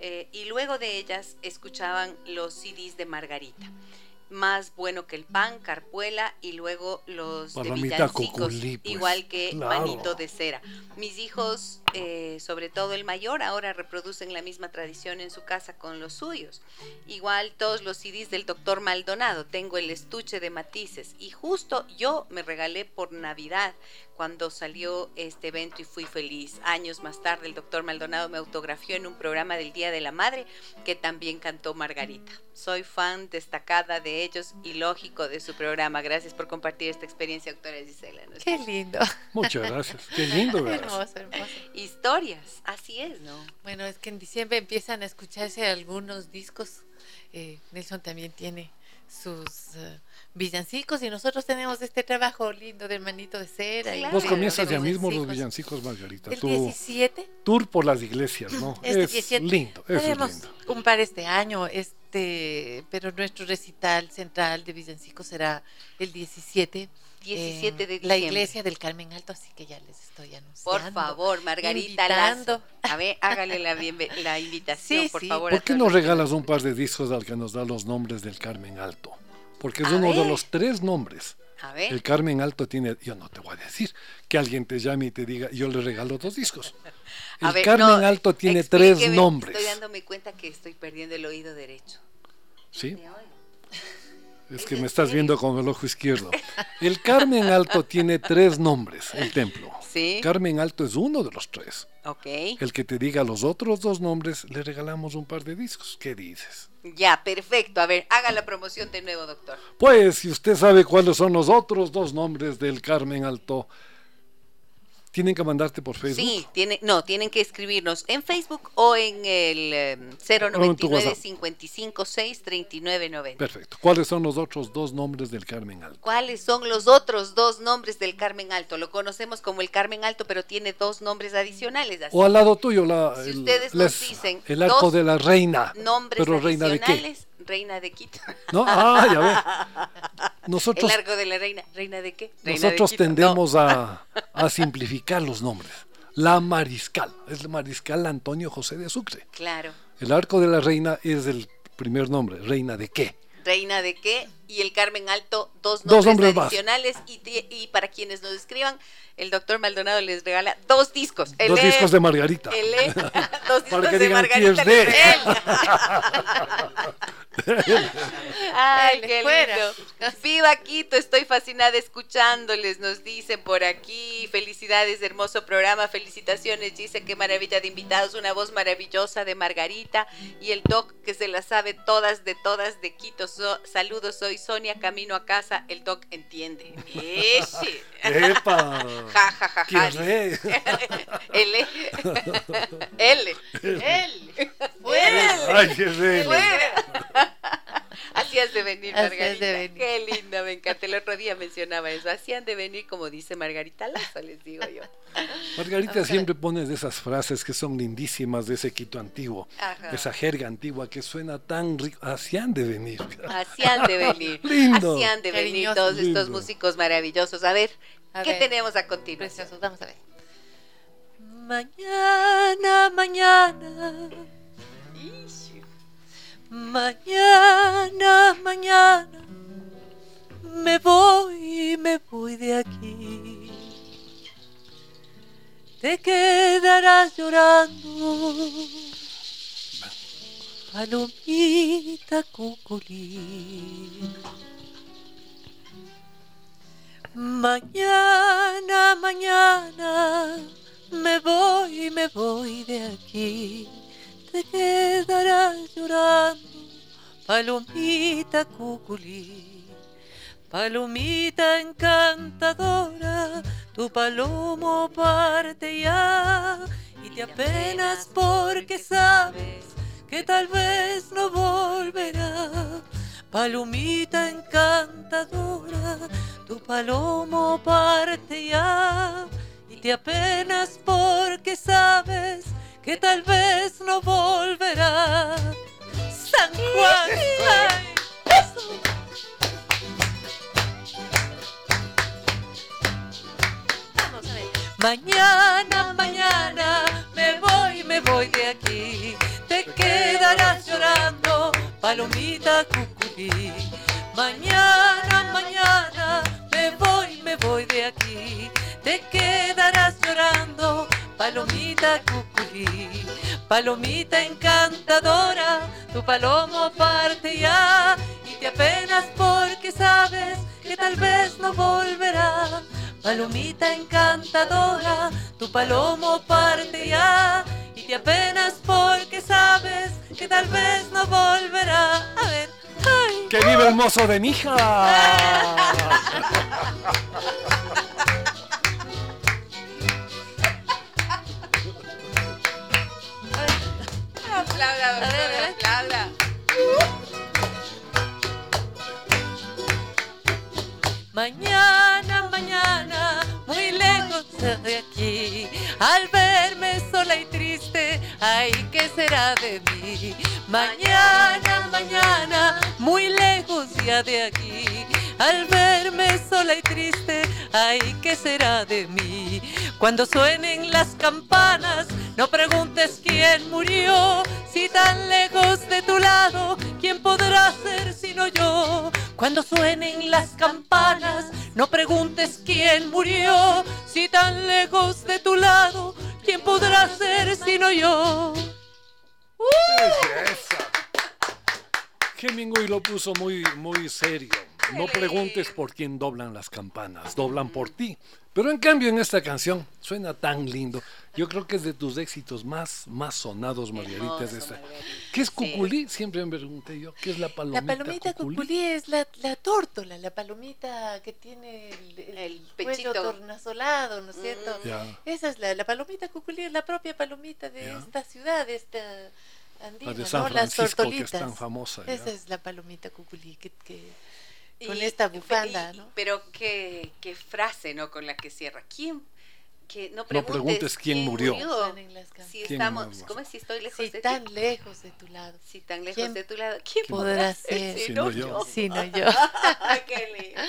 eh, y luego de ellas escuchaban los CDs de Margarita. Más bueno que el pan, carpuela y luego los de villancicos, Coculí, pues, igual que claro. Manito de Cera. Mis hijos, eh, sobre todo el mayor, ahora reproducen la misma tradición en su casa con los suyos. Igual todos los CDs del doctor Maldonado, tengo el estuche de matices y justo yo me regalé por Navidad cuando salió este evento y fui feliz. Años más tarde el doctor Maldonado me autografió en un programa del Día de la Madre que también cantó Margarita. Soy fan destacada de ellos y lógico de su programa. Gracias por compartir esta experiencia, doctora Gisela. ¿no? Qué lindo. Muchas gracias. Qué lindo, hermoso, hermoso. Historias, así es, ¿no? Bueno, es que en diciembre empiezan a escucharse algunos discos. Eh, Nelson también tiene sus eh, villancicos y nosotros tenemos este trabajo lindo del manito de cera. y. Vos de- comienzas ya mismo los villancicos. Margarita. El Tu 17 tour por las iglesias, ¿no? Este es 17 lindo, eso es Tenemos lindo. un par este año, este, pero nuestro recital central de villancicos será el 17. 17 en de La diciembre. iglesia del Carmen Alto, así que ya les estoy anunciando. Por favor, Margarita. Lazo. A ver, hágale la, la invitación, Sí, por sí. favor. ¿Por qué no regalas un par de discos al que nos da los nombres del Carmen Alto? Porque es A uno de los tres nombres. A ver. El Carmen Alto tiene, yo no te voy a decir que alguien te llame y te diga, yo le regalo dos discos. El ver, Carmen no, Alto tiene tres nombres. Estoy dándome cuenta que estoy perdiendo el oído derecho. ¿Sí? Es ¿Es que me estás viendo con el ojo izquierdo. El Carmen Alto tiene tres nombres, el templo. Sí. Carmen Alto es uno de los tres. Ok. El que te diga los otros dos nombres, le regalamos un par de discos. ¿Qué dices? Ya, perfecto. A ver, haga la promoción de nuevo, doctor. Pues, si usted sabe cuáles son los otros dos nombres del Carmen Alto, tienen que mandarte por Facebook. Sí, tiene, no, tienen que escribirnos en Facebook o en el eh, O en tu 099 WhatsApp. 556 3990. Perfecto. ¿Cuáles son los otros dos nombres del Carmen Alto? ¿Cuáles son los otros dos nombres del Carmen Alto? Lo conocemos como el Carmen Alto, pero tiene dos nombres adicionales. así. O al lado tuyo, la, Si el, ustedes nos les- dicen el arco de la reina. Nombres pero reina de qué? adicionales. Reina de Quito. ¿No? Ah, ya ve. Nosotros, el arco de la reina. ¿Reina de qué? Reina de nosotros. No. tendemos a, a simplificar los nombres. La Mariscal, es la Mariscal Antonio José de Sucre. Claro. El arco de la reina es el primer nombre. ¿Reina de qué? Reina de qué y el Carmen Alto, dos Dos nombres nombres más. adicionales. Y, para quienes nos escriban, el doctor Maldonado les regala dos discos. El Dos E- discos de Margarita. el E- dos discos que de digan Margarita. de. Luis. Ay, Él, qué lindo. Viva Quito, estoy fascinada escuchándoles, nos dicen por aquí. Felicidades, hermoso programa, felicitaciones. Dice qué maravilla de invitados, una voz maravillosa de Margarita y el doc que se la sabe todas de todas de Quito. So- saludos, soy Sonia, camino a casa. El doc entiende. Eche. ¡Epa! Ja, ja, ja, ¡Qué ja. L. L. L. Fuera. ¡Ay, qué re! Fuera. Así Así has de venir, Así has Margarita. de venir. Qué linda, me encanta. El otro día mencionaba eso. Así han de venir, como dice Margarita Lazo, les digo yo. Margarita siempre pone de esas frases que son lindísimas de ese Quito antiguo, Ajá. esa jerga antigua que suena tan rico. Así han de venir. Así han de venir. Lindo. Así han de venir Cariñoso. todos estos Lindo. músicos maravillosos. A ver, A ¿qué ver. tenemos a continuación? Preciosos, vamos a ver. Mañana, mañana. Mañana, mañana. Me voy, me voy de aquí. Te quedarás llorando. Palomita cuculí. Mañana, mañana me voy, me voy de aquí. Te quedarás llorando, palomita cuculí. Palomita encantadora, tu palomo parte ya y te apenas porque sabes que tal vez no volverá. Palomita encantadora, tu palomo parte ya y te apenas porque sabes que tal vez no volverá. San Juan, ay. Mañana, mañana me voy, me voy de aquí. Te quedarás llorando, palomita cuculí. Mañana, mañana me voy, me voy de aquí. Te quedarás llorando, palomita cuculí. Palomita encantadora, tu palomo parte ya y te apenas porque sabes que tal vez no volverá. Palomita encantadora, tu palomo parte ya y te apenas porque sabes que tal vez no volverá. A ver, ay. ¡Que vive el mozo de mi hija! Aplauda, doctora, aplauda. Mañana, mañana, muy lejos de aquí, al verme sola y triste, ay, ¿qué será de mí? Mañana, mañana, muy lejos ya de aquí, al verme sola y triste, ay, ¿qué será de mí? Cuando suenen las campanas, no preguntes quién murió, si tan lejos de tu lado, ¿quién podrá ser sino yo? Cuando suenen las campanas, no preguntes quién murió, si tan lejos de tu lado, ¿quién podrá ser sino yo? Belleza. Hemingway lo puso muy, muy serio. No preguntes por quién doblan las campanas, doblan por ti. Pero en cambio en esta canción suena tan lindo. Yo creo que es de tus éxitos más, más sonados, Margarita. es esta. Margarita. ¿Qué es Sí. cuculí? Siempre me pregunté yo. ¿Qué es la palomita, La palomita cuculí? cuculí es la, la tórtola, la palomita que tiene el, el El pechito. tornasolado, ¿no es cierto? Mm. Ya. Esa es la, la palomita cuculí, es la propia palomita de esta ciudad, de esta andina, La de San ¿no? Las Francisco, que es tortolitas. tan famosa. ya. Esa es la palomita cuculí, que, que- con Y- esta bufanda, y- ¿no? Pero qué, qué frase, ¿no? Con la que cierra. ¿Quién? Que no No preguntes, preguntes quién murió. Si ¿Quién estamos? ¿cómo es si estoy lejos Si de ti? tan lejos de tu lado, Si tan lejos ¿Quién de tu lado, ¿quién podrá podrá ser? Si no yo. sino yo. Qué linda.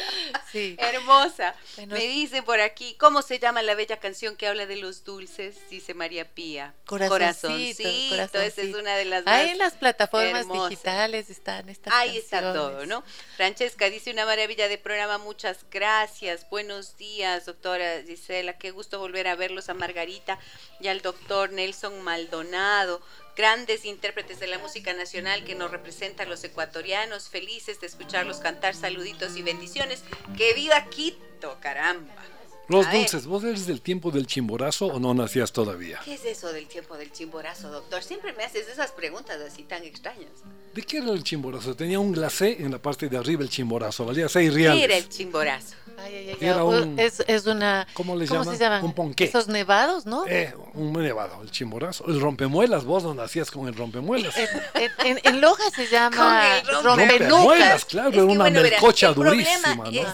Sí. Hermosa. Bueno, Me dicen por aquí, ¿cómo se llama la bella canción que habla de los dulces? Dice María Pía. Corazoncito, Corazoncito, esa es corazoncito. una de las Ahí en las plataformas hermosas. digitales están estas Ahí está todo, ¿no? Francesca dice una maravilla de programa, muchas gracias. Buenos días, doctora Gisela. Qué gusto volver a verlos a Margarita y al doctor Nelson Maldonado. Grandes intérpretes de la música nacional que nos representan los ecuatorianos. Felices de escucharlos cantar. Saluditos y bendiciones. ¡Que viva Quito, caramba! Los A ver. dulces, ¿vos eres del tiempo del chimborazo o no nacías todavía? ¿Qué es eso del tiempo del chimborazo, doctor? Siempre me haces esas preguntas así tan extrañas. ¿De qué era el chimborazo? Tenía un glacé en la parte de arriba el chimborazo, valía 6 reales. ¿Qué era el chimborazo? Ay, ay, ay, Era un- es, es una. ¿Cómo le se llaman? Un ponqué. Esos nevados, ¿no? Eh, un nevado, el chimborazo. El rompemuelas, vos no nacías con el rompemuelas. En, en- en- Loja se llama Con el rompe- rompenucas. Rompemuelas, claro, Es era que, una bueno, verás, melcocha el problema durísima, ¿no? es-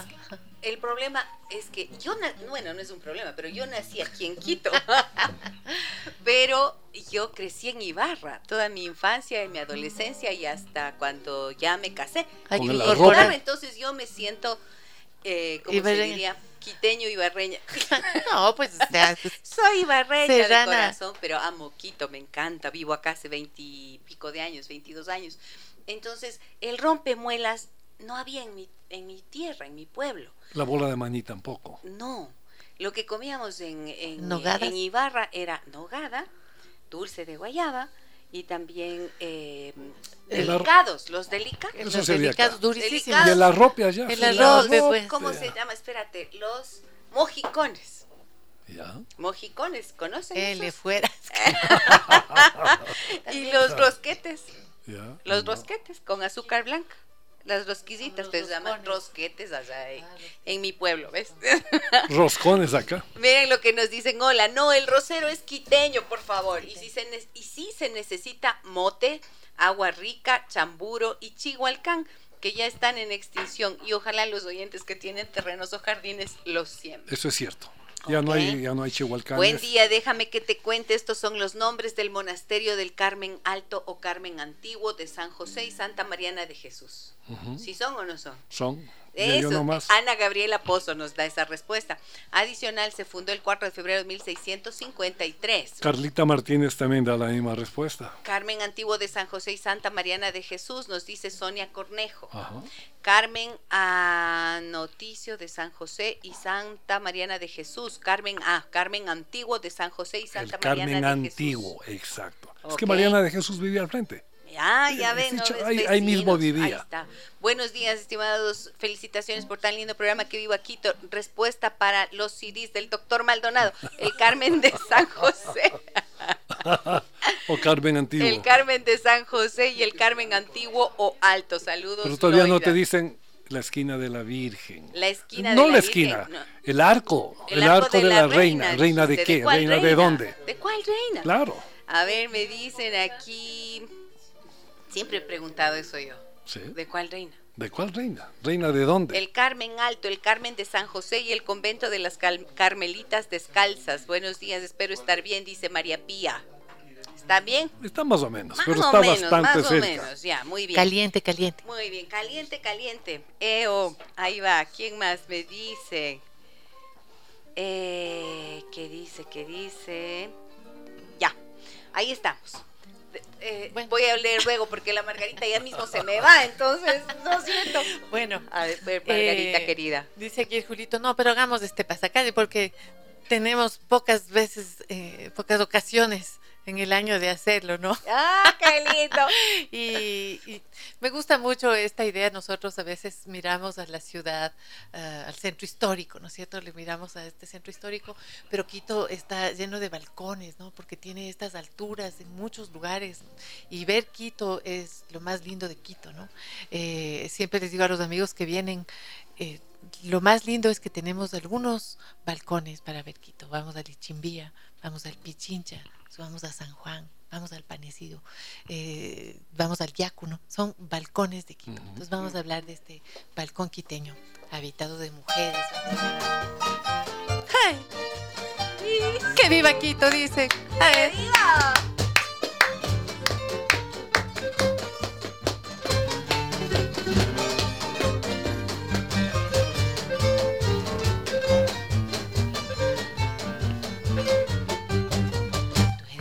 el problema es que yo, na- bueno, no es un problema, pero yo nací aquí en Quito. pero yo crecí en Ibarra toda mi infancia y mi adolescencia y hasta cuando ya me casé. Hay Con arroz. entonces yo me siento, eh, ¿cómo se diría? Quiteño ibarreña. No, pues, o sea, Soy ibarreña Serrana. de corazón, pero amo Quito, me encanta. Vivo acá hace veintipico de años, 22 años. Entonces, el rompemuelas no había en mi, en mi tierra, en mi pueblo. La bola de maní tampoco. No. Lo que comíamos en, en, Ibarra era nogada, dulce de guayaba y también eh, delicados, los delicados. Eso los sería delicados durísimos. Y el arrope allá. El arrope, pues. ¿Cómo se llama? Espérate, los mojicones. Ya. Mojicones, ¿conocen? L esos? fuera. Y los rosquetes. ya. Los No. rosquetes con azúcar blanca. Las rosquillitas Los te llaman rosquetes allá en, Ah, en mi pueblo, ¿ves? Roscones acá. Miren lo que nos dicen, hola, no, el rosero es quiteño, por favor. Y si se, ne- y si se necesita mote, agua rica, chamburo y chihualcán, que ya están en extinción. Y ojalá los oyentes que tienen terrenos o jardines los siembren. Eso es cierto. Ya no hay, ya no hay chihualcanes. Buen día, déjame que te cuente, estos son los nombres del monasterio del Carmen Alto o Carmen Antiguo de San José y Santa Mariana de Jesús. Ujú. ¿Sí son o no son? Son. Eso, nomás. Ana Gabriela Pozo nos da esa respuesta. Adicional, se fundó el 4 de febrero de 1653. Carlita Martínez también da la misma respuesta. Carmen Antiguo de San José y Santa Mariana de Jesús, nos dice Sonia Cornejo. Ajá. Carmen A. Noticio de San José y Santa Mariana de Jesús. Carmen A. Carmen Antiguo de San José y El Santa Carmen Mariana de antiguo, exacto. Es que Mariana de Jesús vivía al frente. Ah, ya ven, ¿no dicho, ahí- ahí mismo vivía. Ahí está. Buenos días, estimados. Felicitaciones por tan lindo programa que vivo aquí. Respuesta para los CDs del doctor Maldonado. El Carmen de San José. o Carmen antiguo. El Carmen de San José y el Carmen Antiguo o Alto. Saludos. Pero todavía no te dicen la esquina de la Virgen. La esquina no de la, la esquina, Virgen, no. el arco, el, arco, de, la, reina. ¿Reina de qué? ¿Reina de dónde? ¿De cuál reina? Claro. A ver, me dicen aquí. Siempre he preguntado eso yo. Sí. ¿De cuál reina? ¿De cuál reina? ¿Reina de dónde? El Carmen Alto, el Carmen de San José y el convento de las Cal- Carmelitas Descalzas. Buenos días, espero estar bien, dice María Pía. ¿Está bien? Está más o menos, Más pero o está menos, bastante más o cerca. menos, ya, muy bien. Caliente, caliente. Muy bien, caliente, caliente. Eo, ahí va. ¿Quién más me dice? Eh, ¿Qué dice? ¿Qué dice? Ya, ahí estamos. Eh, Bueno. Voy a leer luego porque la Margarita ya mismo se me va, entonces, lo siento. Bueno, A ver, Margarita Eh, querida. dice aquí el Julito, no, pero hagamos este pasacalle porque tenemos pocas veces, eh, pocas ocasiones en el año de hacerlo, ¿no? ¡Ah, qué lindo! Y, y me gusta mucho esta idea. Nosotros a veces miramos a la ciudad, ah, al centro histórico, ¿no es cierto? Le miramos a este centro histórico, pero Quito está lleno de balcones, ¿no? Porque tiene estas alturas en muchos lugares y ver Quito es lo más lindo de Quito, ¿no? Eh, siempre les digo a los amigos que vienen. eh, lo más lindo es que tenemos algunos balcones para ver Quito. Vamos a Lichimbía, vamos al Pichincha, vamos a San Juan, vamos al Panecido, eh, vamos al Yácuno. Son balcones de Quito. Entonces vamos a hablar de este balcón quiteño, habitado de mujeres. ¡Ay! ¡Que viva Quito! Dice. Ay, Tú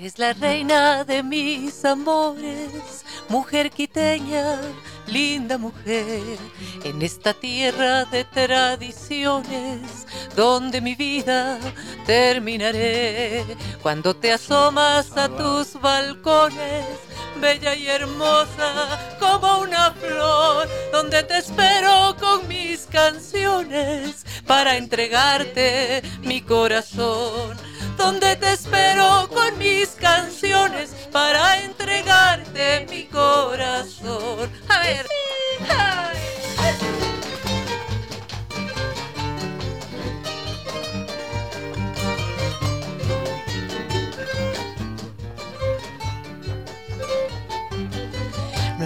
eres la reina de mis amores, mujer quiteña, linda mujer, en esta tierra de tradiciones, donde mi vida terminaré. Cuando te asomas a tus balcones, bella y hermosa como una flor, donde te espero con mis canciones para entregarte mi corazón. Donde te espero con mis canciones para entregarte mi corazón. A ver.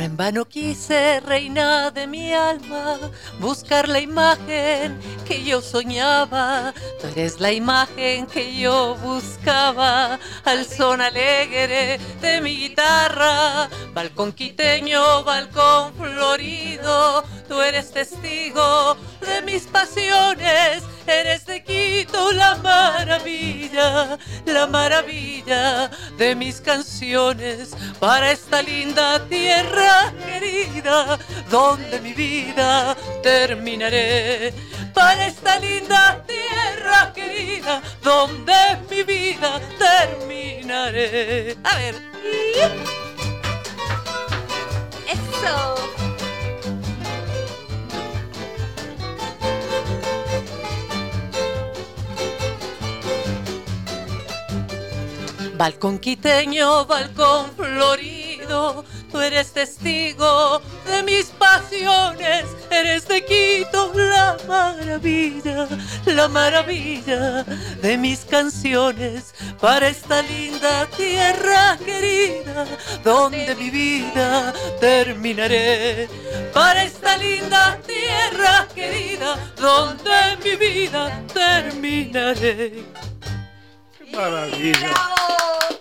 En vano quise, reina de mi alma, buscar la imagen que yo soñaba. Tú eres la imagen que yo buscaba al son alegre de mi guitarra. Balcón quiteño, balcón florido, tú eres testigo de mis pasiones. Eres de Quito la maravilla, la maravilla de mis canciones para esta linda tierra querida, donde mi vida terminaré. Para esta linda tierra querida, donde mi vida terminaré. A ver. Eso. Balcón quiteño, balcón florido, tú eres testigo de mis pasiones, eres de Quito la maravilla, la maravilla de mis canciones para esta linda tierra querida, donde mi vida terminaré. Para esta linda tierra querida, donde mi vida terminaré. Maravilla. ¡Bravo!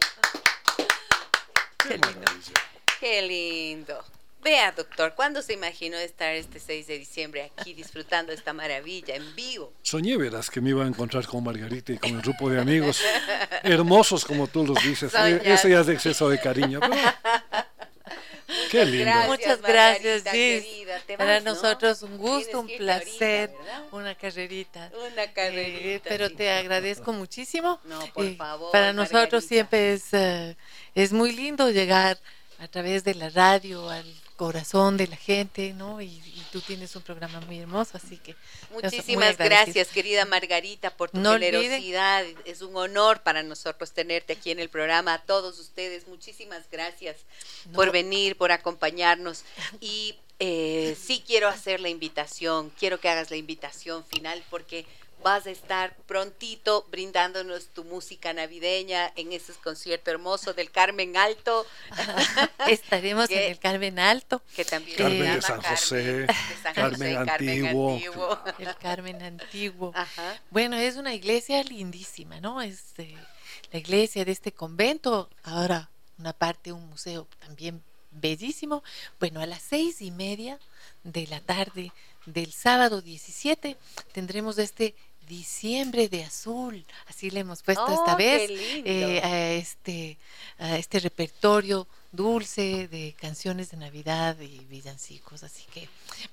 Qué maravilla. Qué lindo. Vea, doctor, ¿cuándo se imaginó estar este 6 de diciembre aquí disfrutando esta maravilla en vivo? Soñé, verás, que me iba a encontrar con Margarita y con el grupo de amigos hermosos, como tú los dices. Soñar. Eh, Ese ya es de exceso de cariño. pero Qué lindo. Gracias, Muchas gracias, Gis. Para nosotros un gusto, un ahorita, placer, una carrerita. Una Eh, carrerita. pero sí. te agradezco muchísimo. No, por Eh, favor, Para nosotros Margarita. siempre es, eh, es muy lindo llegar a través de la radio al corazón de la gente, ¿no? Y, y tú tienes un programa muy hermoso, así que Muchísimas gracias, querida Margarita, por tu No olviden- generosidad. Es un honor para nosotros tenerte aquí en el programa. A todos ustedes, muchísimas gracias No. por venir, por acompañarnos. Y eh, sí quiero hacer la invitación, quiero que hagas la invitación final porque vas a estar prontito brindándonos tu música navideña en ese concierto hermoso del Carmen Alto, Estaremos que- en el Carmen Alto, que también Carmen de San José, de San Carmen José, Antiguo. Antiguo. el Carmen Antiguo. Ajá. Bueno, es una iglesia lindísima, ¿no? Es eh, la iglesia de este convento, ahora una parte, un museo también bellísimo. Bueno, a las seis y media de la tarde del sábado 17 tendremos este diciembre de azul, así le hemos puesto Oh, esta qué vez, eh, a este, a este repertorio dulce de canciones de Navidad y villancicos, así que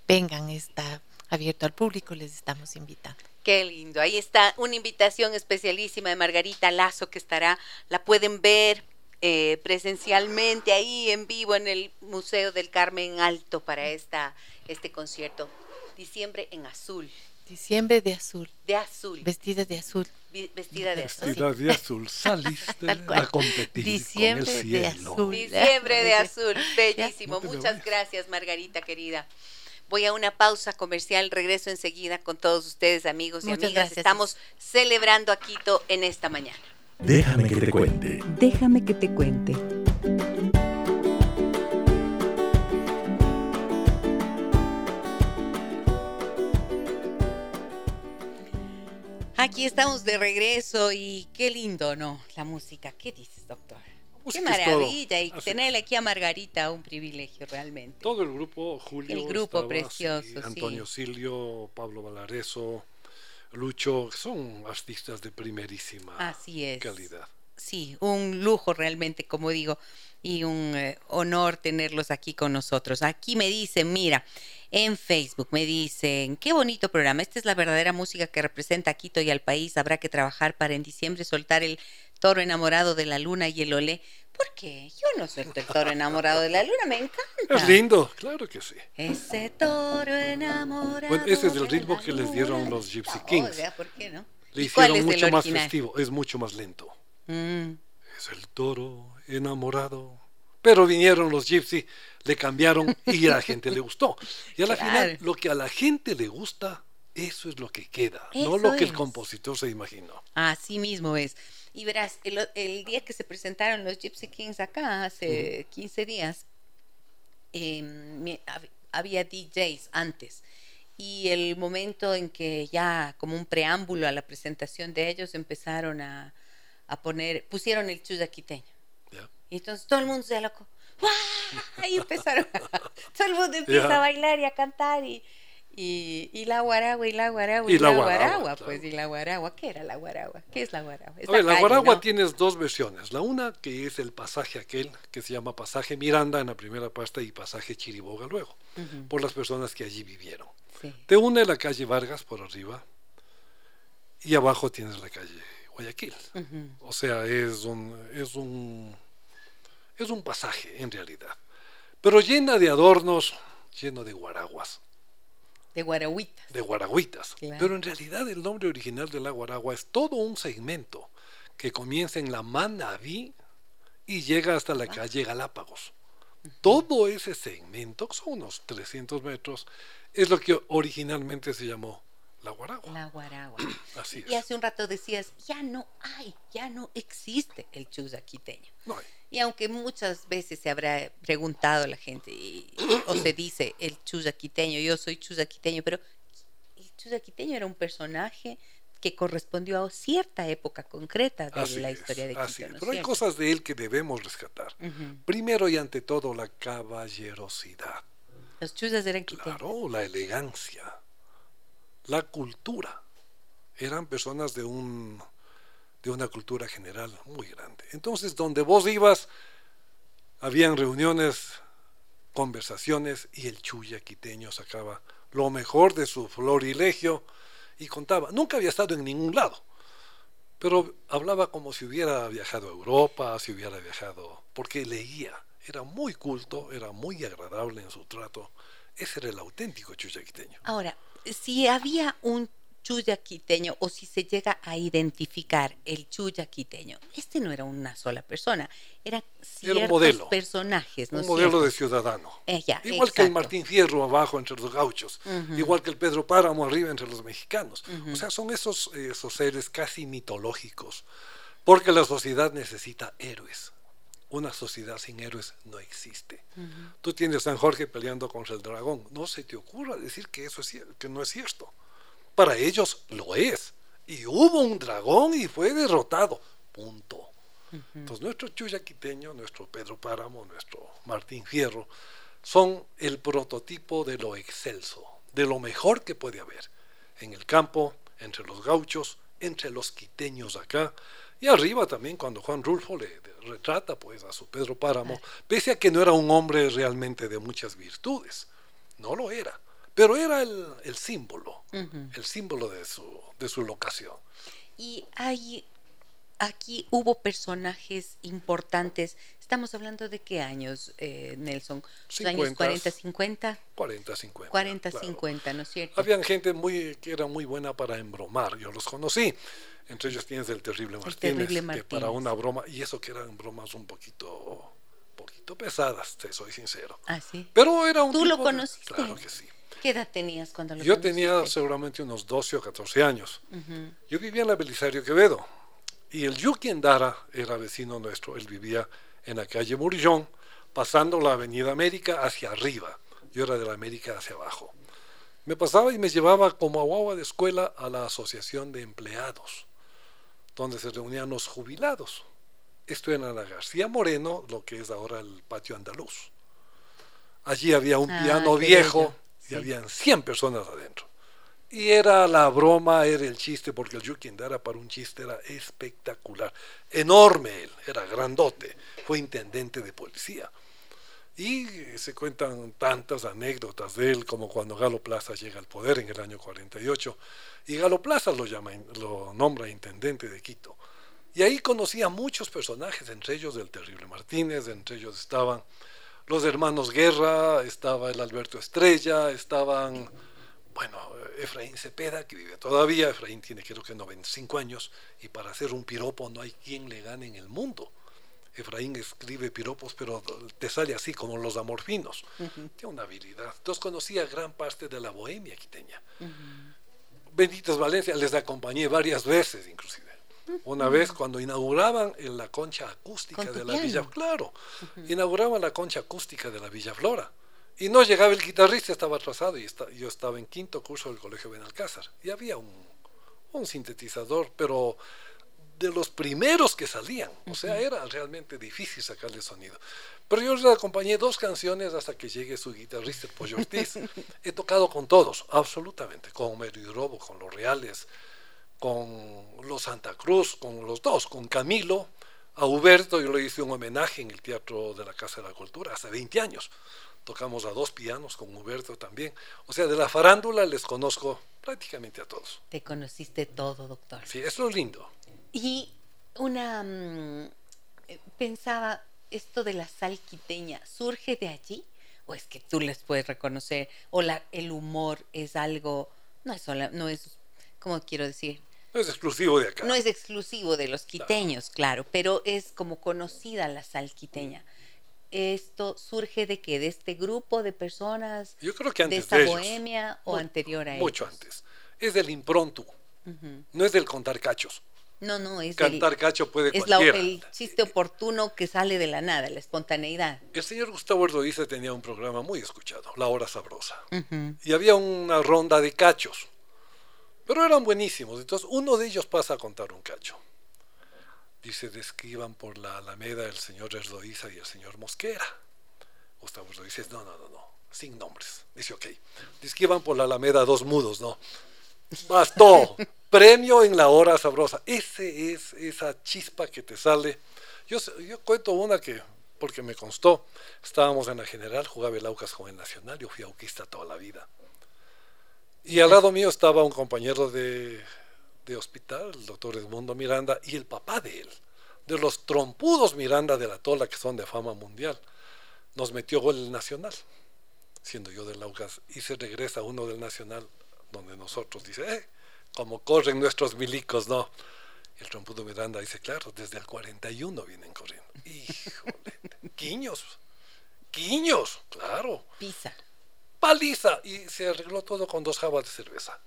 vengan, está abierto al público, les estamos invitando. Qué lindo. Ahí está una invitación especialísima de Margarita Lazo que estará, la pueden ver eh, presencialmente ahí en vivo en el Museo del Carmen Alto para esta, este concierto. Diciembre en azul, Diciembre de azul, de azul, vestida de azul. vi- vestida de azul. Vestida de azul, saliste a competir Diciembre con el de cielo. azul. Diciembre de azul, bellísimo. No Muchas gracias, Margarita querida. Voy a una pausa comercial, regreso enseguida con todos ustedes, amigos y Muchas amigas. gracias. Estamos celebrando a Quito en esta mañana. Déjame que te cuente. Déjame que te cuente. Aquí estamos de regreso y qué lindo, ¿no? La música. ¿Qué dices, doctor? Qué maravilla. Y tenerle aquí a Margarita, un privilegio realmente. Todo el grupo, Julio. El grupo estaba, precioso, sí, sí. Antonio Silio, Pablo Valareso, Lucho, son artistas de primerísima Así es. calidad. Sí, un lujo realmente, como digo, y un eh, honor tenerlos aquí con nosotros. Aquí me dicen, mira, en Facebook me dicen, qué bonito programa, esta es la verdadera música que representa a Quito y al país, habrá que trabajar para en diciembre soltar el toro enamorado de la luna y el olé. ¿Por qué? Yo no suelto el toro enamorado de la luna, me encanta. Es lindo, claro que sí. Ese toro enamorado. Bueno, ese es el ritmo que les dieron los Gypsy Kings. ¿por qué no? Le ¿Y cuál hicieron mucho más festivo, es mucho más lento. Mm, Es el toro enamorado. Pero vinieron los Gypsy, le cambiaron y a la gente le gustó. Y a la Claro. final, lo que a la gente le gusta, eso es lo que queda, no lo que el compositor se imaginó. Así mismo es. Y verás, el, el día que se presentaron los Gypsy Kings acá, hace 15 días, eh, hab- había DJs antes. Y el momento en que ya, como un preámbulo a la presentación de ellos, empezaron a, a poner, pusieron el chuyaquiteño. ¿ya? Y entonces todo el mundo se alocó. ¡Guau! Y empezaron, todo el mundo empieza a bailar y a cantar y, y, y la guaragua y la guaragua Y y, la la guaragua, guaragua, claro. pues y la guaragua. ¿Qué era la guaragua? ¿Qué es la guaragua? Es la calle, guaragua ¿no? tienes dos versiones. La una que es el pasaje aquel que se llama pasaje Miranda en la primera parte y pasaje Chiriboga luego, por las personas que allí vivieron. sí. Te une la calle Vargas por arriba y abajo tienes la calle Guayaquil. O sea, es un, es un, es un pasaje en realidad. Pero llena de adornos, lleno de guaraguas, De guarahuita. de guaragüitas. Claro. Pero en realidad el nombre original de la guaragua es todo un segmento que comienza en la Manaví y llega hasta la calle Galápagos. Todo ese segmento, que son unos 300 metros, es lo que originalmente se llamó la guaragua. La guaragua. Así Y es. hace un rato decías, ya no hay, ya no existe el chuzaquiteño. No hay. Y aunque muchas veces se habrá preguntado la gente y- o se dice el chuzaquiteño, yo soy chuzaquiteño, pero el chuzaquiteño era un personaje que correspondió a cierta época concreta de Así la es, historia de Quito. ¿no Pero hay cierto? cosas de él que debemos rescatar. Primero y ante todo la caballerosidad, Los chuzas eran quiteños. claro, la elegancia, la cultura. Eran personas de un de una cultura general muy grande. Entonces, donde vos ibas, habían reuniones, conversaciones y el chuya quiteño sacaba lo mejor de su florilegio y contaba. Nunca había estado en ningún lado, pero hablaba como si hubiera viajado a Europa, si hubiera viajado, porque leía. Era muy culto, era muy agradable en su trato. Ese era el auténtico chuya quiteño. Ahora, si había un chuya quiteño o si se llega a identificar el chuya quiteño, este no era una sola persona, eran ciertos modelo. personajes, ¿no un modelo de ciudadano. Eh, ya, Igual que el. Martín Fierro abajo entre los gauchos, igual que el Pedro Páramo arriba entre los mexicanos. O sea, son esos, esos seres casi mitológicos, porque la sociedad necesita héroes. Una sociedad sin héroes no existe. Tú tienes a San Jorge peleando contra el dragón. No se te ocurra decir que eso es que no es cierto. Para ellos lo es. Y hubo un dragón y fue derrotado. Punto. Entonces nuestro Chuya quiteño, nuestro Pedro Páramo, nuestro Martín Fierro, son el prototipo de lo excelso, de lo mejor que puede haber en el campo, entre los gauchos, entre los quiteños acá, y arriba también cuando Juan Rulfo le retrata pues a su Pedro Páramo, pese a que no era un hombre realmente de muchas virtudes, no lo era, pero era el, el símbolo, Ujú. el símbolo de su, de su locación. Y hay, aquí hubo personajes importantes. Estamos hablando de qué años, eh, Nelson? ¿Los años 50s. 40, 50? 40, 50. 40, claro. 50, ¿no es cierto? Habían gente muy que era muy buena para embromar, yo los conocí. Entre ellos tienes el terrible Martínez, Terrible que para Martínez. una broma, y eso que eran bromas un poquito, poquito pesadas, te soy sincero. Ah, sí. Pero era un ¿Tú lo tipo- conociste? Claro que sí. ¿Qué edad tenías cuando lo Yo tenía conociste? seguramente unos 12 o 14 años. Ujú. Yo vivía en la Belisario Quevedo y el Yuki Endara era vecino nuestro. Él vivía en la calle Murillón, pasando la Avenida América hacia arriba. Yo era de la América hacia abajo. Me pasaba y me llevaba como guagua de escuela a la Asociación de Empleados, donde se reunían los jubilados. Esto era en la García Moreno, lo que es ahora el patio andaluz. Allí había un Ah, piano viejo y habían 100 personas adentro. Y era la broma, era el chiste, porque el Yuki Endara para un chiste era espectacular. Enorme él, era grandote, fue intendente de policía. Y se cuentan tantas anécdotas de él, como cuando Galo Plaza llega al poder en el año 48, y Galo Plaza lo, llama, lo nombra intendente de Quito. Y ahí conocí a muchos personajes, entre ellos el Terrible Martínez, entre ellos estaban los hermanos Guerra, estaba el Alberto Estrella, estaban, bueno, Efraín Cepeda, que vive todavía, Efraín tiene creo que 95 años, y para hacer un piropo no hay quien le gane en el mundo. Efraín escribe piropos, pero te sale así como los amorfinos. Tiene una habilidad. Entonces conocí a gran parte de la bohemia quiteña. Benditas Valencia, les acompañé varias veces inclusive. Una vez cuando inauguraban en la concha acústica de la Villa, claro, inauguraban la concha acústica de la Villa Flora. Y no llegaba el guitarrista, estaba atrasado y yo estaba en quinto curso del Colegio Benalcázar. Y había un, un sintetizador, pero de los primeros que salían. O sea, era realmente difícil sacarle sonido. Pero yo le acompañé dos canciones hasta que llegue su guitarrista, Pollo Ortiz. He tocado con todos, absolutamente. Con Mero Robo, con Los Reales, con los Santa Cruz, con los dos, con Camilo. A Huberto yo le hice un homenaje en el Teatro de la Casa de la Cultura hace 20 años. Tocamos a dos pianos con Huberto también. O sea, de la farándula les conozco prácticamente a todos. Te conociste todo, doctor. Sí, eso es lindo. Y una... Mm, eh, pensaba, esto de la salquiteña, ¿surge de allí? ¿O es que tú les puedes reconocer? ¿O la, el humor es algo... No es, sola, no es, ¿cómo quiero decir? No es exclusivo de acá. No es exclusivo de los quiteños, claro, pero es como conocida la salquiteña. ¿Esto surge de qué? ¿De este grupo de personas? Yo creo que antes de esta bohemia o anterior a ellos? Mucho antes. Es del impronto, no es del contar cachos. No, no, es Cantar cacho puede es el chiste oportuno que sale de la nada, la espontaneidad. El señor Gustavo Erdoiza tenía un programa muy escuchado, La Hora Sabrosa. Y había una ronda de cachos. Pero eran buenísimos. Entonces uno de ellos pasa a contar un cacho. Dice, describan por la Alameda el señor Erdoiza y el señor Mosquera. Gustavo Erdoiza dice, no, no, no, no, sin nombres. Dice, ok. Describan por la Alameda dos mudos, no. Bastó. Premio en la hora sabrosa. Ese es esa chispa que te sale. Yo, yo cuento una que, porque me constó, estábamos en la general, jugaba el Aucas con el Nacional, yo fui auquista toda la vida. Y al lado mío estaba un compañero de, de hospital, el doctor Edmundo Miranda, y el papá de él, de los trompudos Miranda de la Tola, que son de fama mundial. Nos metió gol el Nacional, siendo yo del Aucas, y se regresa uno del Nacional, donde nosotros dice, eh, como corren nuestros milicos, ¿no? El trompudo Miranda dice, claro, desde el 41 vienen corriendo. Híjole, quiños, quiños, claro. Pisa. Paliza. Y se arregló todo con dos jabas de cerveza.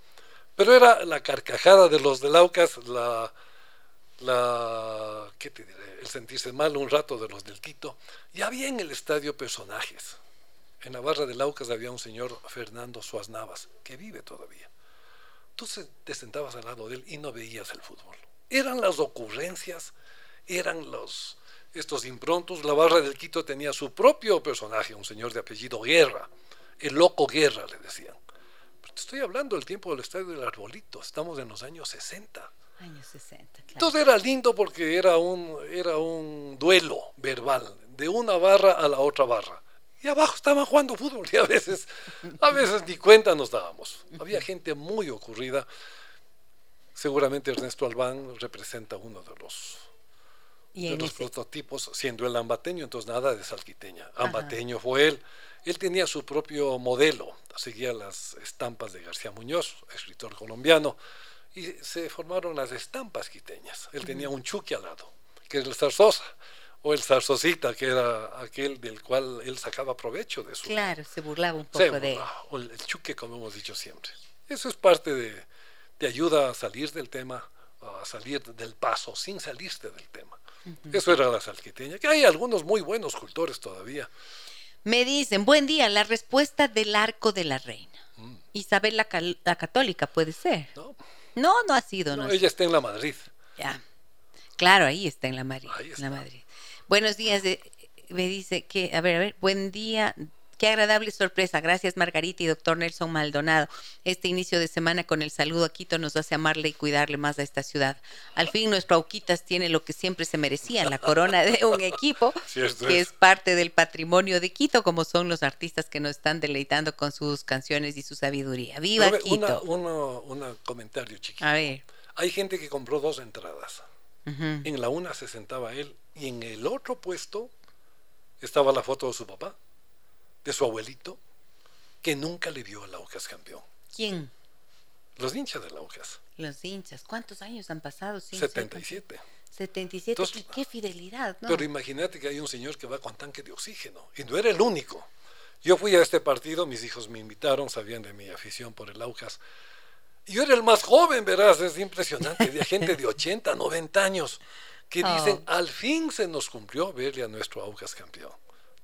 Pero era la carcajada de los de Laucas, la, la, ¿qué te diré? El sentirse mal un rato de los del Quito. Y había en el estadio personajes. En la barra de Laucas había un señor Fernando Suaz Navas, que vive todavía tú te sentabas al lado de él y no veías el fútbol. Eran las ocurrencias, eran los estos improntos. La barra del Quito tenía su propio personaje, un señor de apellido Guerra, el loco Guerra le decían. Pero te estoy hablando del tiempo del Estadio del Arbolito, estamos en los años 60. Años 60, claro. Entonces era lindo porque era un, era un duelo verbal, de una barra a la otra barra y abajo estaban jugando fútbol y a veces, a veces ni cuenta nos dábamos. Había gente muy ocurrida. Seguramente Ernesto Albán representa uno de los, de los prototipos, siendo el ambateño, entonces nada de salquiteña. Ambateño fue él. Él tenía su propio modelo, seguía las estampas de García Muñoz, escritor colombiano, y se formaron las estampas quiteñas. Él tenía un chuque al lado, que es el Zarzosa o el zarzocita, que era aquel del cual él sacaba provecho de su... Claro, se burlaba un poco de... O el chuque, como hemos dicho siempre. Eso es parte de, de ayuda a salir del tema, a salir del paso, sin salirte del tema. Eso era la salquiteña, que hay algunos muy buenos cultores todavía. Me dicen, buen día, la respuesta del arco de la reina. Mm. Isabel la, la, católica, puede ser. No. No, no ha sido. No, ella está en la Madrid. Ya. Claro, ahí está en la Madrid. Ahí está. En la Madrid. Buenos días, me dice que, a ver, a ver, buen día. Qué agradable sorpresa. Gracias, Margarita y doctor Nelson Maldonado. Este inicio de semana con el saludo a Quito nos hace amarle y cuidarle más a esta ciudad. Al fin, nuestro Auquitas tiene lo que siempre se merecía, la corona de un equipo que es parte del patrimonio de Quito, como son los artistas que nos están deleitando con sus canciones y su sabiduría. ¡Viva Quito! Un comentario chiquito. A ver. Hay gente que compró dos entradas. En la una se sentaba él y en el otro puesto estaba la foto de su papá, de su abuelito, que nunca le vio al Aucas campeón. ¿Quién? Los hinchas del Aucas, Los hinchas. ¿Cuántos años han pasado? Sí, 77. 77. Entonces, y qué fidelidad, ¿no? Pero imagínate que hay un señor que va con tanque de oxígeno y no era el único. Yo fui a este partido, mis hijos me invitaron, sabían de mi afición por el Aucas. Y yo era el más joven, verás, es impresionante, de gente de 80, 90 años, que dicen, Oh. al fin se nos cumplió verle a nuestro Aucas campeón.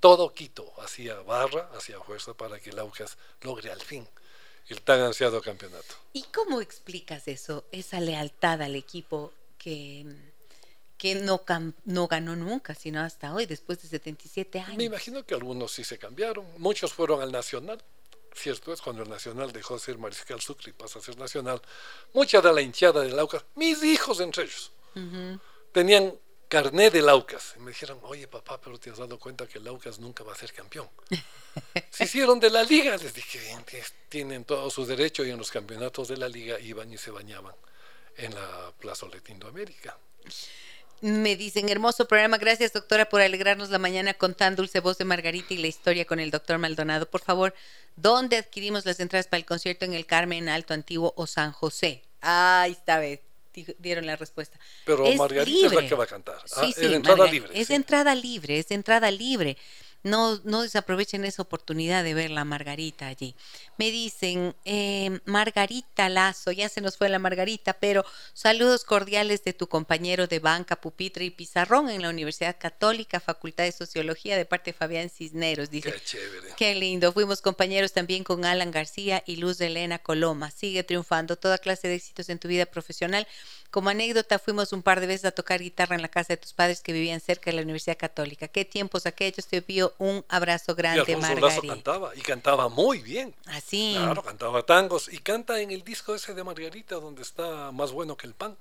Todo Quito hacía barra, hacía fuerza para que el Aucas logre al fin el tan ansiado campeonato. ¿Y cómo explicas eso, esa lealtad al equipo que, que no, no ganó nunca, sino hasta hoy, después de 77 años? Me imagino que algunos sí se cambiaron. Muchos fueron al Nacional. Cierto es, cuando el Nacional dejó de ser Mariscal Sucre y pasa a ser Nacional, mucha de la hinchada del Aucas, mis hijos entre ellos. Tenían carné del Aucas. Y me dijeron, oye papá, pero te has dado cuenta que el Aucas nunca va a ser campeón. Se hicieron de la liga. Les dije, "Bien, tienes- tienen todo su derecho y en los campeonatos de la liga iban y se bañaban en la plazoleta Indoamérica. Me dicen, hermoso programa, gracias doctora por alegrarnos la mañana con tan dulce voz de Margarita y la historia con el doctor Maldonado. Por favor, ¿dónde adquirimos las entradas para el concierto en el Carmen Alto Antiguo o San José? Ahí está, ve, di- dieron la respuesta. Pero Es Margarita es la libre. que va a cantar. Sí, Ah, es sí, de entrada Marga- libre. Es sí. de entrada libre, es de entrada libre. No, no desaprovechen esa oportunidad de ver la Margarita allí. Me dicen, eh, Margarita Lazo, ya se nos fue la Margarita, pero saludos cordiales de tu compañero de banca, pupitre y pizarrón en la Universidad Católica, Facultad de Sociología, de parte de Fabián Cisneros. Dice, Qué chévere. Qué lindo. Fuimos compañeros también con Alan García y Luz de Elena Coloma. Sigue triunfando toda clase de éxitos en tu vida profesional. Como anécdota, fuimos un par de veces a tocar guitarra en la casa de tus padres que vivían cerca de la Universidad Católica. Qué tiempos aquellos. Te envío un abrazo grande, Margarita. cantaba, y cantaba muy bien. Así. Claro, cantaba tangos, y canta en el disco ese de Margarita, donde está más bueno que el pan.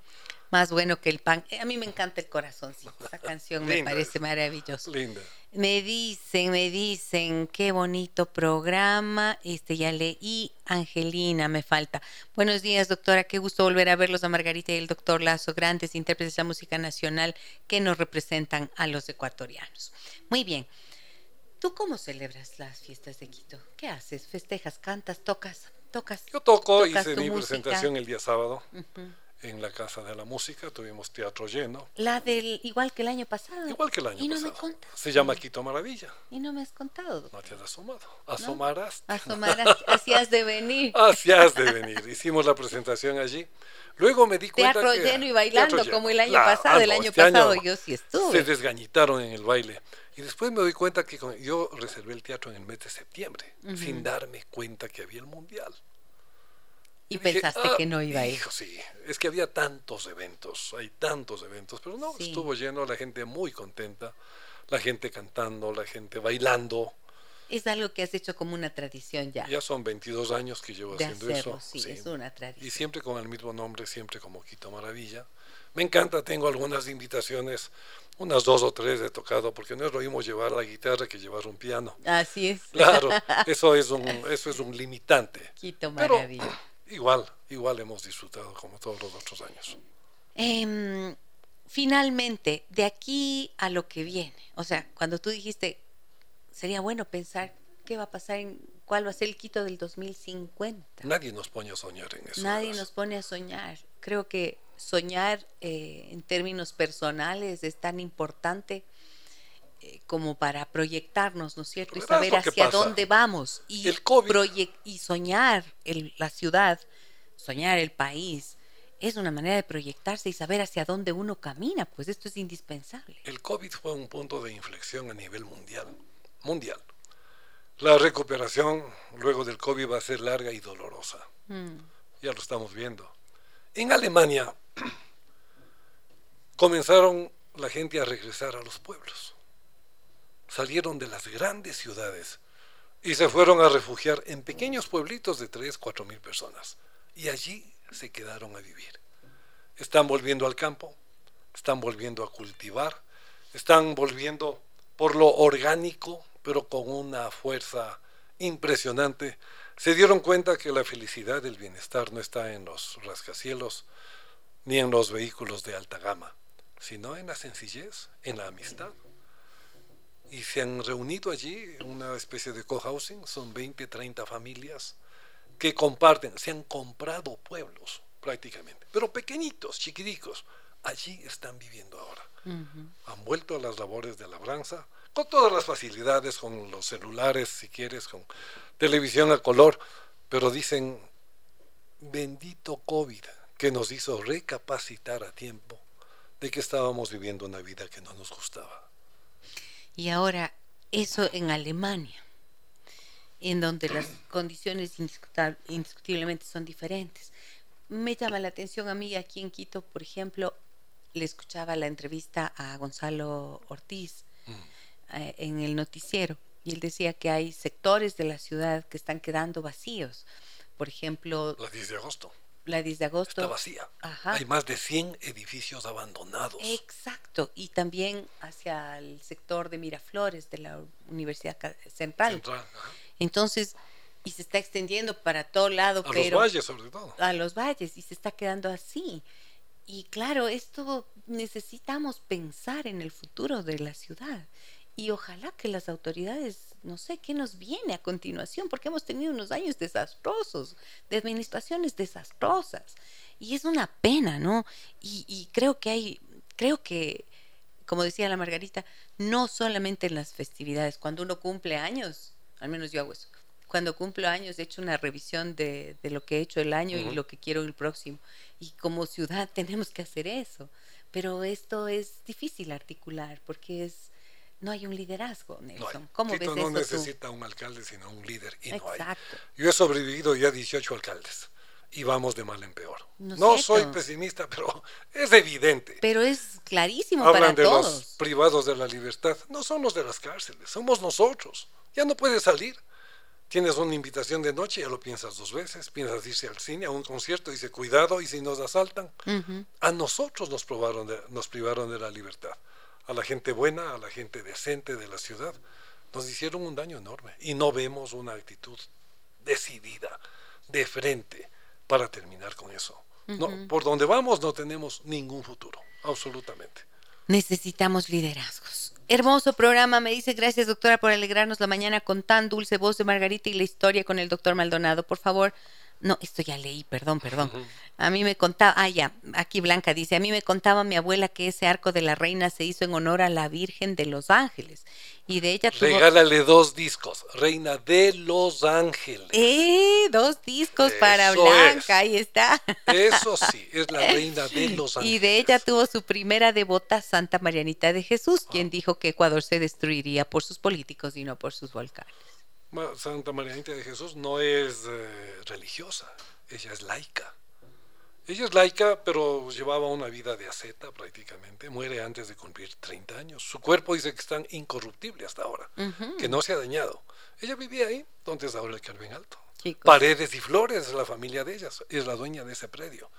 Más bueno que el pan. Eh, A mí me encanta el corazoncito. Esa canción me parece maravillosa. Linda. Me dicen, me dicen, qué bonito programa. Este ya leí. Angelina, me falta. Buenos días, doctora. Qué gusto volver a verlos a Margarita y el doctor Lazo, grandes intérpretes de la música nacional que nos representan a los ecuatorianos. Muy bien. ¿Tú cómo celebras las fiestas de Quito? ¿Qué haces? ¿Festejas, cantas, tocas? ¿Tocas? Yo toco, ¿Tocas hice mi música? presentación el día sábado. En la Casa de la Música, tuvimos teatro lleno, La del, igual que el año pasado. igual que el año Y no me contas. Se llama Quito Maravilla, Y no me has contado. doctor. no te has asomado. Asomarás. Asomarás, así has de venir. Así has de venir. Hicimos la presentación allí. Luego me di cuenta Teatro que... lleno y bailando como el lleno. año pasado. El no, año este pasado año yo sí Se estuve. desgañitaron en el baile. Y después me doy cuenta que con- yo reservé el teatro en el mes de septiembre, sin darme cuenta que había el mundial. Y dije, pensaste "Ah, que no iba a ir. hijo, sí, es que había tantos eventos, hay tantos eventos, pero no, Sí. estuvo lleno, la gente muy contenta, la gente cantando, la gente bailando. Es algo que has hecho como una tradición ya. Ya son 22 años que llevo de haciendo hacerlo, eso. sí, sí. es una Y tradición. siempre con el mismo nombre, siempre como Quito Maravilla. Me encanta, tengo algunas invitaciones, unas dos o tres he tocado, porque no es lo mismo llevar la guitarra que llevar un piano. Así es. Claro, eso es un, eso es un limitante. Quito Pero maravilla. Igual, igual hemos disfrutado como todos los otros años. Em, finalmente, de aquí a lo que viene, o sea, cuando tú dijiste, sería bueno pensar qué va a pasar, en, cuál va a ser el Quito del 2050. Nadie nos pone a soñar en eso. Nadie nos pone a soñar. Creo que soñar eh, en términos personales es tan importante eh, como para proyectarnos, ¿no es cierto? Y Verás saber hacia pasa. dónde vamos. Y, El COVID. y soñar el- la ciudad, soñar el país, es una manera de proyectarse y saber hacia dónde uno camina. Pues esto es indispensable. El COVID fue un punto de inflexión a nivel mundial. Mundial. La recuperación luego del COVID va a ser larga y dolorosa. Mm, Ya lo estamos viendo. En Alemania comenzaron la gente a regresar a los pueblos. Salieron de las grandes ciudades y se fueron a refugiar en pequeños pueblitos de 3, 4 mil personas. Y allí se quedaron a vivir. Están volviendo al campo, están volviendo a cultivar, están volviendo por lo orgánico, pero con una fuerza impresionante. Se dieron cuenta que la felicidad, el bienestar no está en los rascacielos ni en los vehículos de alta gama, sino en la sencillez, en la amistad. Y se han reunido allí en una especie de cohousing, son 20, 30 familias que comparten, se han comprado pueblos prácticamente, pero pequeñitos, chiquiticos, allí están viviendo ahora. Han vuelto a las labores de labranza, con todas las facilidades, con los celulares, si quieres, con televisión a color, pero dicen, bendito COVID, que nos hizo recapacitar a tiempo de que estábamos viviendo una vida que no nos gustaba. Y ahora, eso en Alemania, en donde las condiciones indiscutiblemente son diferentes. Me llama la atención a mí aquí en Quito, por ejemplo, le escuchaba la entrevista a Gonzalo Ortiz mm. eh, en el noticiero y él decía que hay sectores de la ciudad que están quedando vacíos. Por ejemplo... La 10 de agosto. La 10 de agosto. Está vacía. Hay más de 100 edificios abandonados. Exacto. Y también hacia el sector de Miraflores, de la Universidad Central. Central Entonces, y se está extendiendo para todo lado. A los valles, sobre todo. A los valles, y se está quedando así. Y claro, esto necesitamos pensar en el futuro de la ciudad. Y ojalá que las autoridades, no sé qué nos viene a continuación, porque hemos tenido unos años desastrosos, de administraciones desastrosas. Y es una pena, ¿no? Y, creo que hay, creo que, como decía la Margarita, no solamente en las festividades, cuando uno cumple años, al menos yo hago eso, cuando cumplo años he hecho una revisión de, lo que he hecho el año y lo que quiero el próximo. Y como ciudad tenemos que hacer eso. Pero esto es difícil articular porque es no hay un liderazgo, Nelson. ¿Cómo ves no necesita un alcalde, sino un líder. Y no hay. Yo he sobrevivido ya 18 alcaldes y vamos de mal en peor. No, soy pesimista, pero es evidente. Pero es clarísimo Hablan para de los privados de la libertad. No son los de las cárceles, somos nosotros. Ya no puedes salir. Tienes una invitación de noche, ya lo piensas dos veces, piensas irse al cine, a un concierto, dice cuidado y si nos asaltan. A nosotros nos, probaron nos privaron de la libertad, a la gente buena, a la gente decente de la ciudad, nos hicieron un daño enorme y no vemos una actitud decidida, de frente, para terminar con eso. no, por donde vamos no tenemos ningún futuro, absolutamente. Necesitamos liderazgos. Hermoso programa, me dice gracias doctora por alegrarnos la mañana con tan dulce voz de Margarita y la historia con el doctor Maldonado. Por favor, no, esto ya leí, perdón, perdón. A mí me contaba, ah, ya, aquí Blanca dice, a mí me contaba mi abuela que ese arco de la reina se hizo en honor a la Virgen de los Ángeles. Y de ella tuvo... Regálale dos discos, Reina de los Ángeles. Eh, dos discos para Blanca, ahí está. Eso sí, es la Reina de los Ángeles. Y de ella tuvo su primera devota, Santa Marianita de Jesús, quien ah. dijo que Ecuador se destruiría por sus políticos y no por sus volcanes. Santa Marianita de Jesús no es eh, religiosa, ella es laica. Ella es laica, pero llevaba una vida de asceta prácticamente. Muere antes de cumplir 30 años. Su cuerpo dice que está incorruptible hasta ahora, que no se ha dañado. Ella vivía ahí, donde es ahora el Carmen Alto. Paredes y Flores, la familia de ellas, es la dueña de ese predio.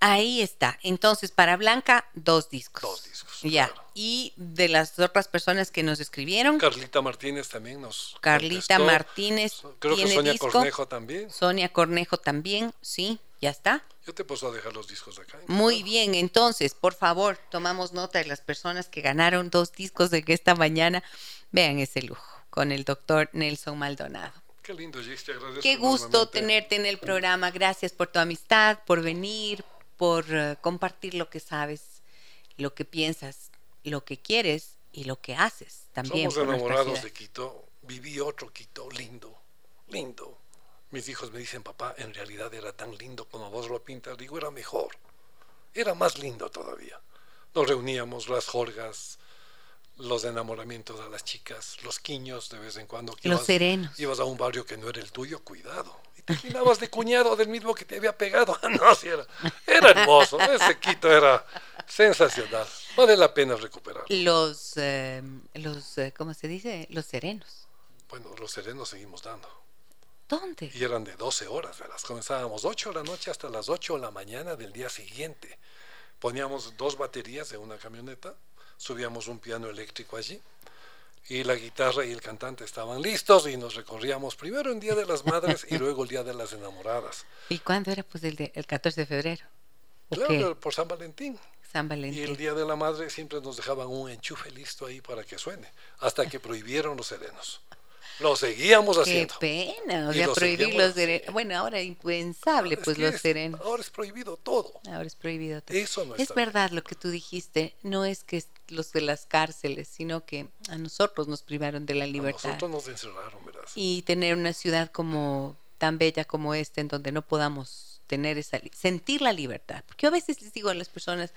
Ahí está. Entonces, para Blanca, dos discos. Dos discos. Ya. Y de las otras personas que nos escribieron. Carlita Martínez también nos. Carlita Martínez. Creo que Sonia Cornejo también. Sonia Cornejo también, sí, ya está. Yo te puedo dejar los discos acá. Muy bien, entonces, por favor, tomamos nota de las personas que ganaron dos discos de esta mañana. Vean ese lujo con el doctor Nelson Maldonado. Qué lindo, Gis, te agradezco. Qué gusto tenerte en el programa. Gracias por tu amistad, por venir, por eh, compartir lo que sabes, lo que piensas, lo que quieres y lo que haces también. Somos enamorados de Quito. Viví otro Quito lindo, lindo. Mis hijos me dicen, papá, en realidad era tan lindo como vos lo pintas. Digo, era mejor. Era más lindo todavía. Nos reuníamos las jorgas, los enamoramientos a las chicas, los quiños de vez en cuando. los serenos. Ibas a un barrio que no era el tuyo, cuidado terminabas de cuñado del mismo que te había pegado. no, sí era, era hermoso, ese Quito era sensacional. Vale la pena recuperar. Los, eh, los eh, ¿cómo se dice? Los serenos. Bueno, los serenos seguimos dando. ¿Dónde? Y eran de 12 horas, ¿verdad? Comenzábamos 8 de la noche hasta las 8 de la mañana del día siguiente. Poníamos dos baterías de una camioneta, subíamos un piano eléctrico allí y la guitarra y el cantante estaban listos y nos recorríamos primero el Día de las Madres y luego el Día de las Enamoradas. ¿Y cuándo era? Pues el, el 14 de febrero. Claro, por San Valentín. San Y Valentín. el Día de la Madre siempre nos dejaban un enchufe listo ahí para que suene, hasta que prohibieron los serenos. Lo seguíamos Qué haciendo. pena, o sea, prohibir los serenos. haciendo. Bueno, ahora impensable, Es pues los serenos. Ahora es prohibido todo. Ahora es prohibido. todo. Eso no Es bien. verdad lo que tú dijiste, no es que los de las cárceles, sino que a nosotros nos privaron de la A libertad. nosotros nos encerraron, verás. Y tener una ciudad como tan bella como esta, en donde no podamos tener esa, sentir la libertad. Porque yo a veces les digo a las personas,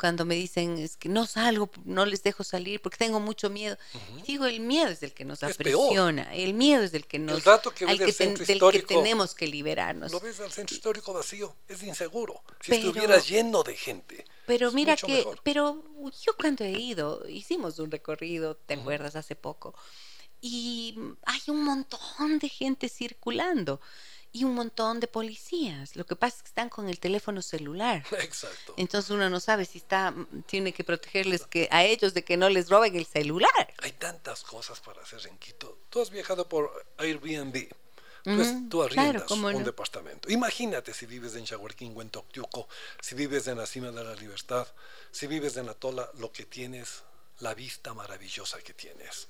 cuando me dicen, es que no salgo, no les dejo salir porque tengo mucho miedo. Y digo, el miedo es el que nos Es peor. aprisiona, el miedo es el que nos... rato que al que el centro del que tenemos que liberarnos. Lo ves al centro histórico vacío, es inseguro. Si Pero- estuviera lleno de gente. Pero mira que, mejor. pero yo cuando he ido, hicimos un recorrido, ¿te acuerdas? Hace poco. Y hay un montón de gente circulando y un montón de policías. Lo que pasa es que están con el teléfono celular. Exacto. Entonces uno no sabe si está, tiene que protegerles que, a ellos de que no les roben el celular. Hay tantas cosas para hacer en Quito. Tú has viajado por Airbnb. Pues tú arriendas un no. departamento. Imagínate si vives en Chahuarquín o en Toctiuco, si vives en la cima de la libertad, si vives en Atola, lo que tienes, la vista maravillosa que tienes.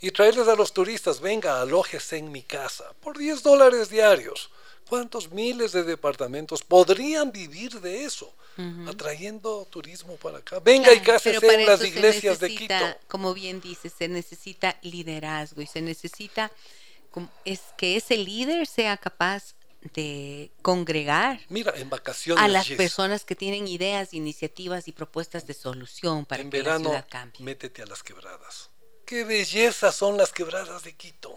Y traerles a los turistas, venga, alójese en mi casa, por 10 dólares diarios. ¿Cuántos miles de departamentos podrían vivir de eso? Atrayendo turismo para acá. Venga y Claro, cásese pero para en las iglesias de Quito. Como bien dices, se necesita liderazgo y se necesita es que ese líder sea capaz de congregar Mira, en vacaciones. a las personas que tienen ideas, iniciativas y propuestas de solución para en que verano, la ciudad cambie. métete a las quebradas. Qué belleza son las quebradas de Quito.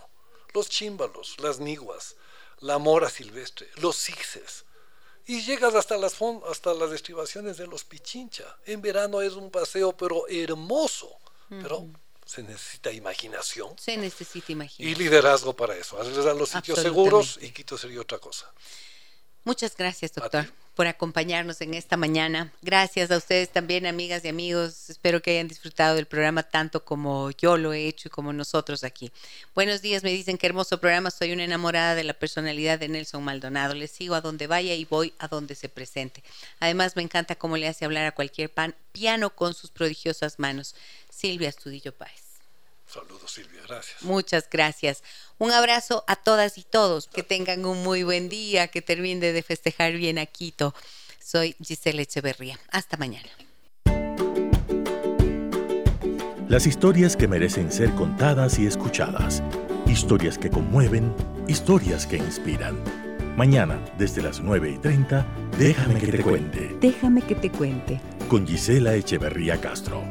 Los chímbalos, las niguas, la mora silvestre, los sixes. Y llegas hasta las, hasta las estribaciones de los Pichincha. En verano es un paseo, pero hermoso. Pero se necesita imaginación Se necesita y imaginar. liderazgo para eso. Los sitios seguros y Quito sería otra cosa. Muchas gracias, doctor. Por acompañarnos en esta mañana. Gracias a ustedes también, amigas y amigos. Espero que hayan disfrutado del programa tanto como yo lo he hecho y como nosotros aquí. Buenos días, me dicen qué hermoso programa. Soy una enamorada de la personalidad de Nelson Maldonado. Le sigo a donde vaya y voy a donde se presente. Además, me encanta cómo le hace hablar a cualquier pan, piano con sus prodigiosas manos. Silvia Astudillo Páez. Saludos, Silvia. Gracias. Muchas gracias. Un abrazo a todas y todos. Que tengan un muy buen día, que terminen de festejar bien a Quito. Soy Giselle Echeverría. Hasta mañana. Las historias que merecen ser contadas y escuchadas. Historias que conmueven, historias que inspiran. Mañana, desde las 9 y 30, déjame que te cuente. Déjame que te cuente. Con Gisela Echeverría Castro.